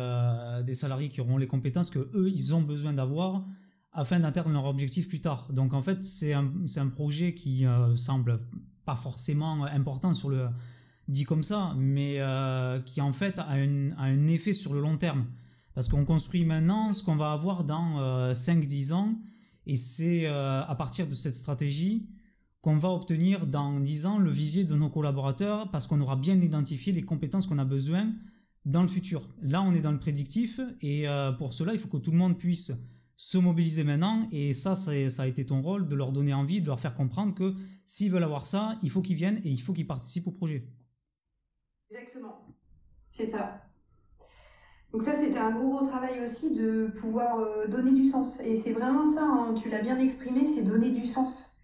des salariés qui auront les compétences que eux, ils ont besoin d'avoir afin d'atteindre leur objectif plus tard. Donc en fait, c'est un, un, projet qui semble pas forcément important sur le dit comme ça, mais qui en fait a, a, un effet sur le long terme. Parce qu'on construit maintenant ce qu'on va avoir dans 5-10 ans et c'est euh, à partir de cette stratégie qu'on va obtenir dans 10 ans le vivier de nos collaborateurs parce qu'on aura bien identifié les compétences qu'on a besoin dans le futur. Là, on est dans le prédictif et euh, pour cela, il faut que tout le monde puisse se mobiliser maintenant et ça, ça a été ton rôle de leur donner envie, de leur faire comprendre que s'ils veulent avoir ça, il faut qu'ils viennent et il faut qu'ils participent au projet. Exactement, c'est ça. Donc ça, c'était un gros, gros travail aussi de pouvoir euh, donner du sens. Et c'est vraiment ça, hein, tu l'as bien exprimé, c'est donner du sens.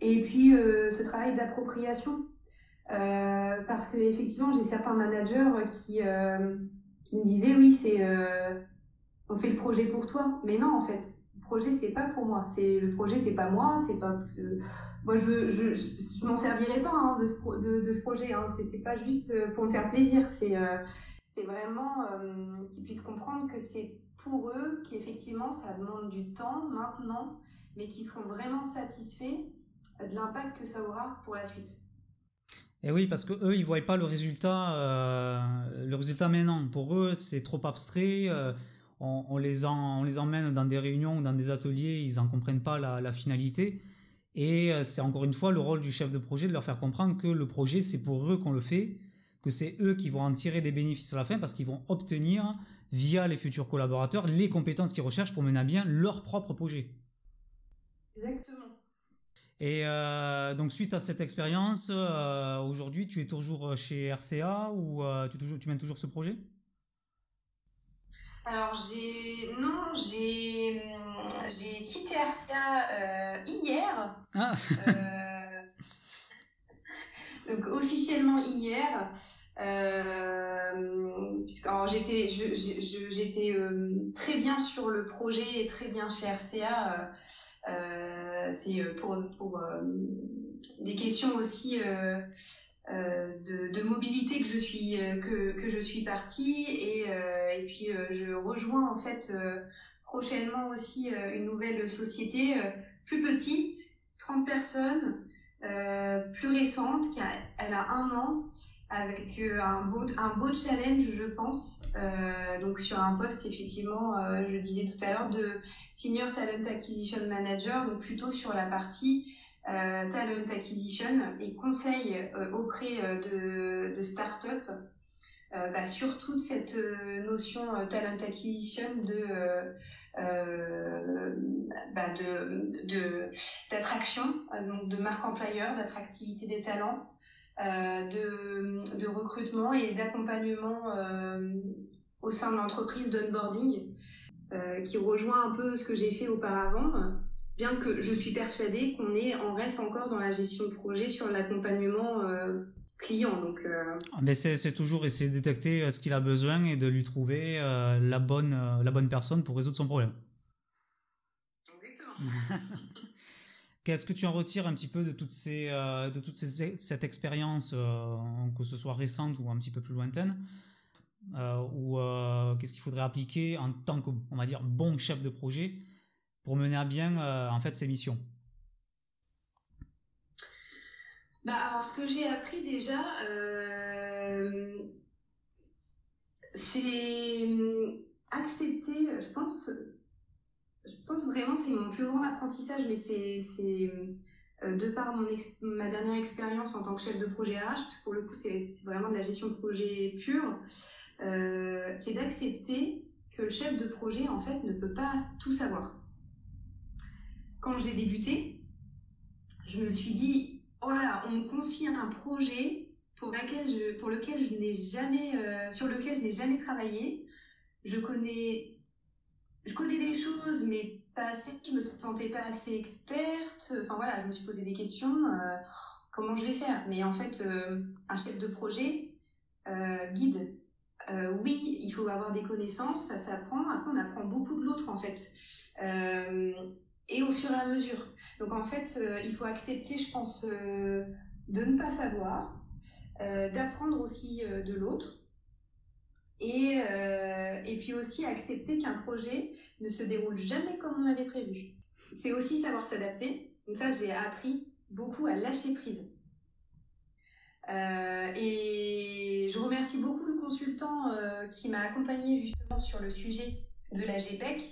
Et puis euh, ce travail d'appropriation. Euh, parce qu'effectivement, j'ai certains managers qui, qui me disaient, oui, c'est on fait le projet pour toi. Mais non, en fait, le projet, c'est pas pour moi. C'est Le projet, c'est pas moi. c'est pas Moi, je, je, m'en servirais pas hein, de, ce, de, ce projet. Hein. C'était pas juste pour me faire plaisir. C'est c'est vraiment euh, qu'ils puissent comprendre que c'est pour eux, qu'effectivement ça demande du temps maintenant, mais qu'ils seront vraiment satisfaits de l'impact que ça aura pour la suite. Et oui, parce que eux, ils voient pas le résultat, euh, le résultat maintenant. Pour eux, c'est trop abstrait. Euh, on, les on les emmène dans des réunions ou dans des ateliers, ils en comprennent pas la, la finalité. Et c'est encore une fois le rôle du chef de projet de leur faire comprendre que le projet, c'est pour eux qu'on le fait que c'est eux qui vont en tirer des bénéfices à la fin parce qu'ils vont obtenir via les futurs collaborateurs les compétences qu'ils recherchent pour mener à bien leur propre projet. Exactement. Et euh, donc suite à cette expérience, euh, aujourd'hui tu es toujours chez RCA ou euh, tu, toujours, tu mènes toujours ce projet? Alors j'ai non j'ai j'ai quitté RCA hier. Ah. donc officiellement hier. puisque j'étais j'étais très bien sur le projet et très bien chez RCA. c'est pour, pour des questions aussi de, de, mobilité que je suis que, que je suis partie et, et puis je rejoins en fait prochainement aussi une nouvelle société plus petite 30 personnes plus récente qui a, elle a un an avec euh, un, beau, un beau challenge, je pense. Euh, donc sur un poste, effectivement, euh, je disais tout à l'heure, de Senior Talent Acquisition Manager, donc plutôt sur la partie Talent Acquisition et conseil auprès de, de start-up bah, sur toute cette notion Talent Acquisition de... Bah, de d'attraction, donc de marque employeur, d'attractivité des talents, euh, de, de, recrutement et d'accompagnement euh, au sein de l'entreprise d'onboarding, euh, qui rejoint un peu ce que j'ai fait auparavant, bien que je suis persuadée qu'on est, on reste encore dans la gestion de projet sur l'accompagnement client. Donc, ah, Mais c'est toujours essayer de détecter ce qu'il a besoin et de lui trouver la, bonne, la bonne personne pour résoudre son problème. Exactement. <laughs> Qu'est-ce que tu en retires un petit peu de toutes ces, euh, de toute cette expérience, euh, que ce soit récente ou un petit peu plus lointaine, euh, ou qu'est-ce qu'il faudrait appliquer en tant que, on va dire, bon chef de projet pour mener à bien en fait ces missions bah, alors, ce que j'ai appris déjà, c'est accepter, je pense, je pense vraiment c'est mon plus grand apprentissage, mais c'est euh, de par mon ma dernière expérience en tant que chef de projet RH, pour le coup c'est vraiment de la gestion de projet pure, euh, c'est d'accepter que le chef de projet en fait ne peut pas tout savoir. Quand j'ai débuté, je me suis dit oh là, on me confie un projet pour, lequel je, n'ai jamais, euh, sur lequel je n'ai jamais travaillé. Je connais je connais des choses, mais pas assez. Je me sentais pas assez experte. Enfin voilà, je me suis posé des questions. Euh, comment je vais faire? Mais en fait, euh, un chef de projet guide. oui, il faut avoir des connaissances, ça s'apprend. Après, on apprend beaucoup de l'autre en fait. Et au fur et à mesure. Donc en fait, il faut accepter, je pense, de ne pas savoir, d'apprendre aussi de l'autre et, euh, et puis aussi accepter qu'un projet ne se déroule jamais comme on l'avait prévu. C'est aussi savoir s'adapter. Donc ça, j'ai appris beaucoup à lâcher prise. Euh, et je remercie beaucoup le consultant euh, qui m'a accompagné justement sur le sujet de la GPEC,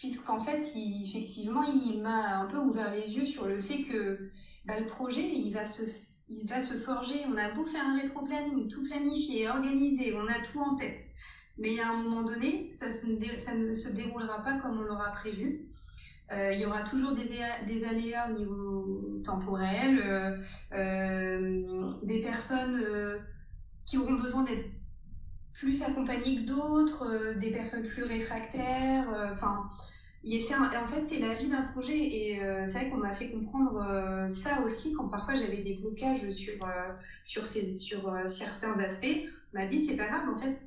puisqu'en fait, effectivement, il m'a un peu ouvert les yeux sur le fait que bah, le projet, il va se il va se forger. On a beau faire un rétro-planning, tout planifier, organiser, on a tout en tête. Mais à un moment donné, ça, ne se déroulera pas comme on l'aura prévu. Euh, il y aura toujours des, des, aléas au niveau temporel, euh, euh, des personnes qui auront besoin d'être plus accompagnées que d'autres, des personnes plus réfractaires. Enfin, en fait, c'est la vie d'un projet et euh, c'est vrai qu'on m'a fait comprendre euh, ça aussi quand parfois j'avais des blocages sur, euh, sur, ces, sur certains aspects. On m'a dit c'est pas grave, en fait,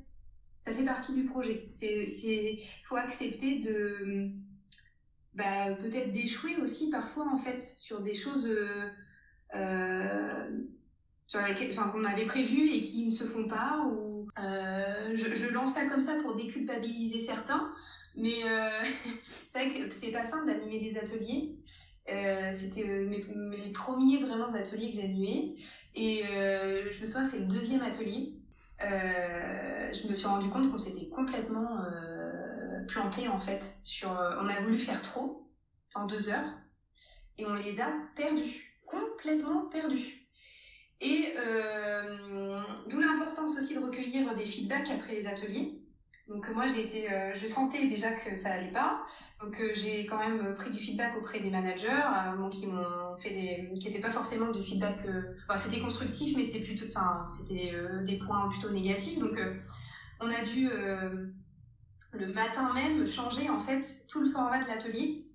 ça fait partie du projet. C'est faut accepter de bah, peut-être d'échouer aussi parfois en fait sur des choses sur qu'on avait prévues et qui ne se font pas ou je, je lance ça comme ça pour déculpabiliser certains. Mais euh, <laughs> c'est vrai que c'est pas simple d'animer des ateliers. Euh, c'était euh, mes, premiers vraiment ateliers que j'animais. Et euh, je me souviens, c'est le deuxième atelier. Euh, je me suis rendu compte qu'on s'était complètement planté en fait. On a voulu faire trop en deux heures et on les a perdus, complètement perdus. Et d'où l'importance aussi de recueillir des feedbacks après les ateliers. Donc moi été, euh, je sentais déjà que ça allait pas, donc euh, j'ai quand même pris du feedback auprès des managers, euh, qui n'étaient pas forcément du feedback, c'était constructif mais c'était plutôt, enfin c'était des points plutôt négatifs, donc on a dû le matin même changer en fait tout le format de l'atelier,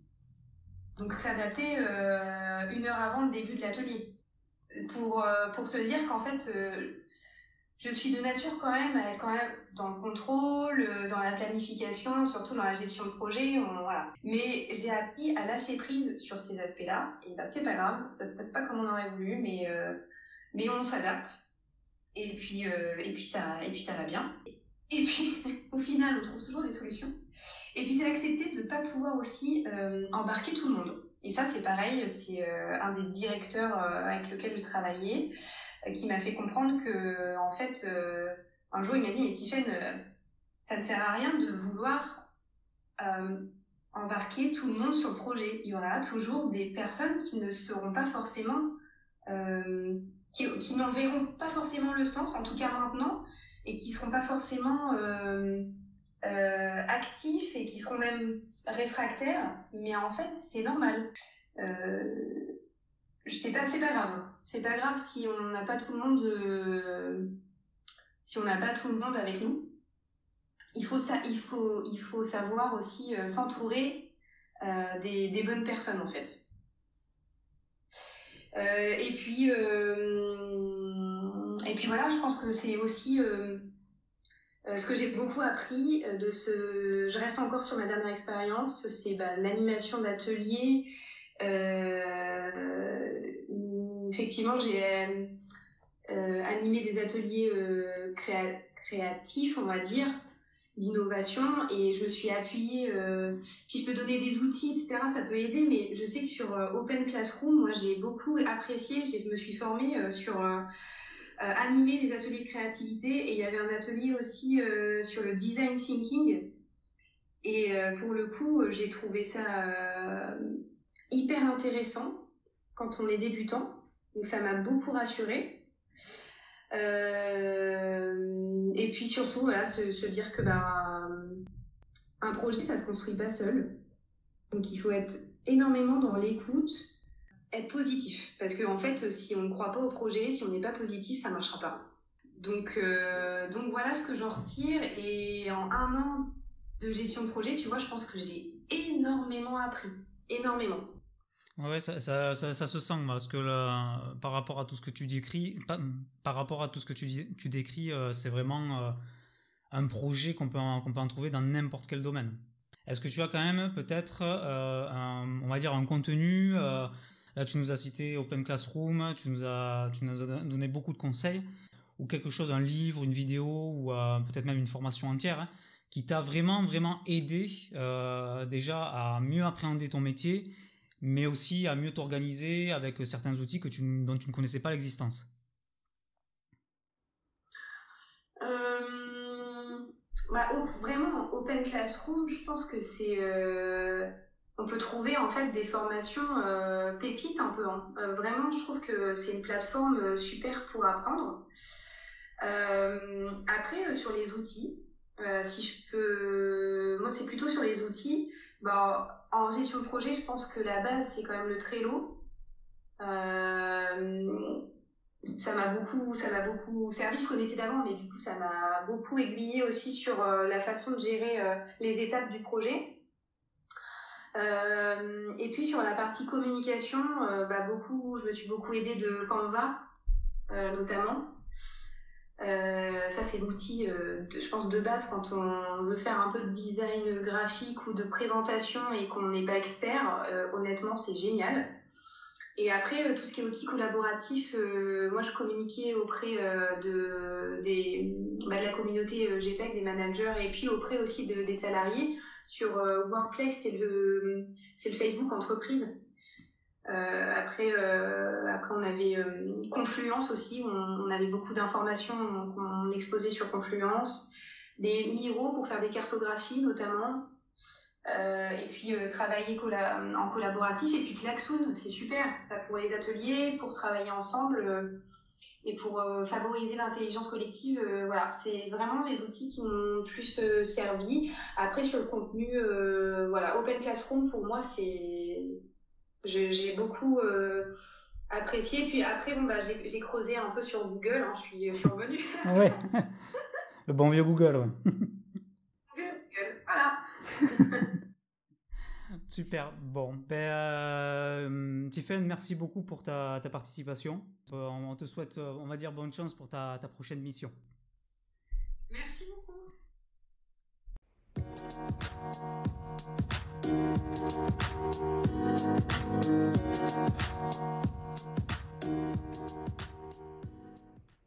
donc s'adapter une heure avant le début de l'atelier, pour te dire qu'en fait je suis de nature quand même à être quand même dans le contrôle, euh, dans la planification, surtout dans la gestion de projet. voilà. Mais j'ai appris à lâcher prise sur ces aspects-là. Et ben, c'est pas grave, ça se passe pas comme on aurait voulu, mais, euh, mais on s'adapte. Et puis, euh, et, puis ça, et puis ça va bien. Et puis, <laughs> au final, on trouve toujours des solutions. Et puis, c'est accepter de ne pas pouvoir aussi embarquer tout le monde. Et ça, c'est pareil, c'est un des directeurs avec lequel je travaillais qui m'a fait comprendre que, en fait, euh, un jour, il m'a dit, mais Tiffen, euh, ça ne sert à rien de vouloir euh, embarquer tout le monde sur le projet. Il y aura toujours des personnes qui ne seront pas forcément, qui, n'en verront pas forcément le sens, en tout cas maintenant, et qui seront pas forcément actifs et qui seront même réfractaires. Mais en fait, c'est normal. c'est pas, pas grave c'est pas grave si on n'a pas tout le monde euh, si on n'a pas tout le monde avec nous. Il faut, savoir aussi euh, s'entourer euh, des, bonnes personnes en fait. et puis et puis voilà, je pense que c'est aussi ce que j'ai beaucoup appris de ce. Je reste encore sur ma dernière expérience, c'est bah, l'animation d'ateliers effectivement, j'ai euh, euh, animé des ateliers euh, créatifs, on va dire, d'innovation, et je me suis appuyée, si je peux donner des outils, etc., ça peut aider, mais je sais que sur Open Classroom, moi j'ai beaucoup apprécié, je me suis formée sur animer des ateliers de créativité, et il y avait un atelier aussi sur le design thinking, et pour le coup, j'ai trouvé ça hyper intéressant quand on est débutant. Donc ça m'a beaucoup rassurée. Euh, et puis surtout, voilà, se, dire que bah, un projet, ça se construit pas seul. Donc il faut être énormément dans l'écoute, être positif. Parce qu'en en fait, si on ne croit pas au projet, si on n'est pas positif, ça ne marchera pas. Donc, euh, donc voilà ce que j'en retire. Et en un an de gestion de projet, tu vois, je pense que j'ai énormément appris. Énormément. Ouais, ça, ça, ça, se sent parce que par rapport à tout ce que tu décris, par, rapport à tout ce que tu, tu décris, euh, c'est vraiment euh, un projet qu'on peut, qu'on peut en trouver dans n'importe quel domaine. Est-ce que tu as quand même peut-être, on va dire, un contenu Là, tu nous as cité Open Classroom, tu nous as, donné beaucoup de conseils, ou quelque chose, un livre, une vidéo, ou peut-être même une formation entière, hein, qui t'a vraiment, vraiment aidé déjà à mieux appréhender ton métier mais aussi à mieux t'organiser avec certains outils que tu, dont tu ne connaissais pas l'existence. Euh, bah, Vraiment, Open Classroom, je pense que c'est... Euh, on peut trouver en fait des formations euh, pépites un peu. Hein. vraiment, je trouve que c'est une plateforme super pour apprendre. après, sur les outils, si je peux... Moi, c'est plutôt sur les outils. Bah, en gestion de projet, je pense que la base, c'est quand même le Trello. Euh, ça m'a beaucoup, ça m'a beaucoup servi. Je connaissais d'avant, mais du coup, ça m'a beaucoup aiguillé aussi sur euh, la façon de gérer euh, les étapes du projet. Et puis sur la partie communication, bah, beaucoup, je me suis beaucoup aidée de Canva, notamment. Euh, ça, c'est l'outil, euh, je pense, de base quand on veut faire un peu de design graphique ou de présentation et qu'on n'est pas expert. Euh, honnêtement, c'est génial. Et après, tout ce qui est outils collaboratifs, moi, je communiquais auprès de, des, bah, de la communauté GPEC, des managers, et puis auprès aussi de, des salariés. Sur Workplace, c'est le, Facebook entreprise. Euh, après, euh, après, on avait euh, Confluence aussi, on, avait beaucoup d'informations qu'on exposait sur Confluence, des Miro pour faire des cartographies notamment, et puis travailler en collaboratif, et puis Klaxoon, c'est super, ça pour les ateliers, pour travailler ensemble et pour favoriser l'intelligence collective. voilà, c'est vraiment les outils qui m'ont plus servi. Après, sur le contenu, voilà, Open Classroom, pour moi, c'est j'ai beaucoup euh, apprécié. Puis après, bon, bah, j'ai creusé un peu sur Google, hein, je, suis, je suis revenue. ouais, le bon vieux Google, ouais. <laughs> Google, voilà. <laughs> Super. Bon, ben, euh, merci beaucoup pour ta, participation. Euh, on te souhaite, on va dire, bonne chance pour ta prochaine mission. Merci beaucoup.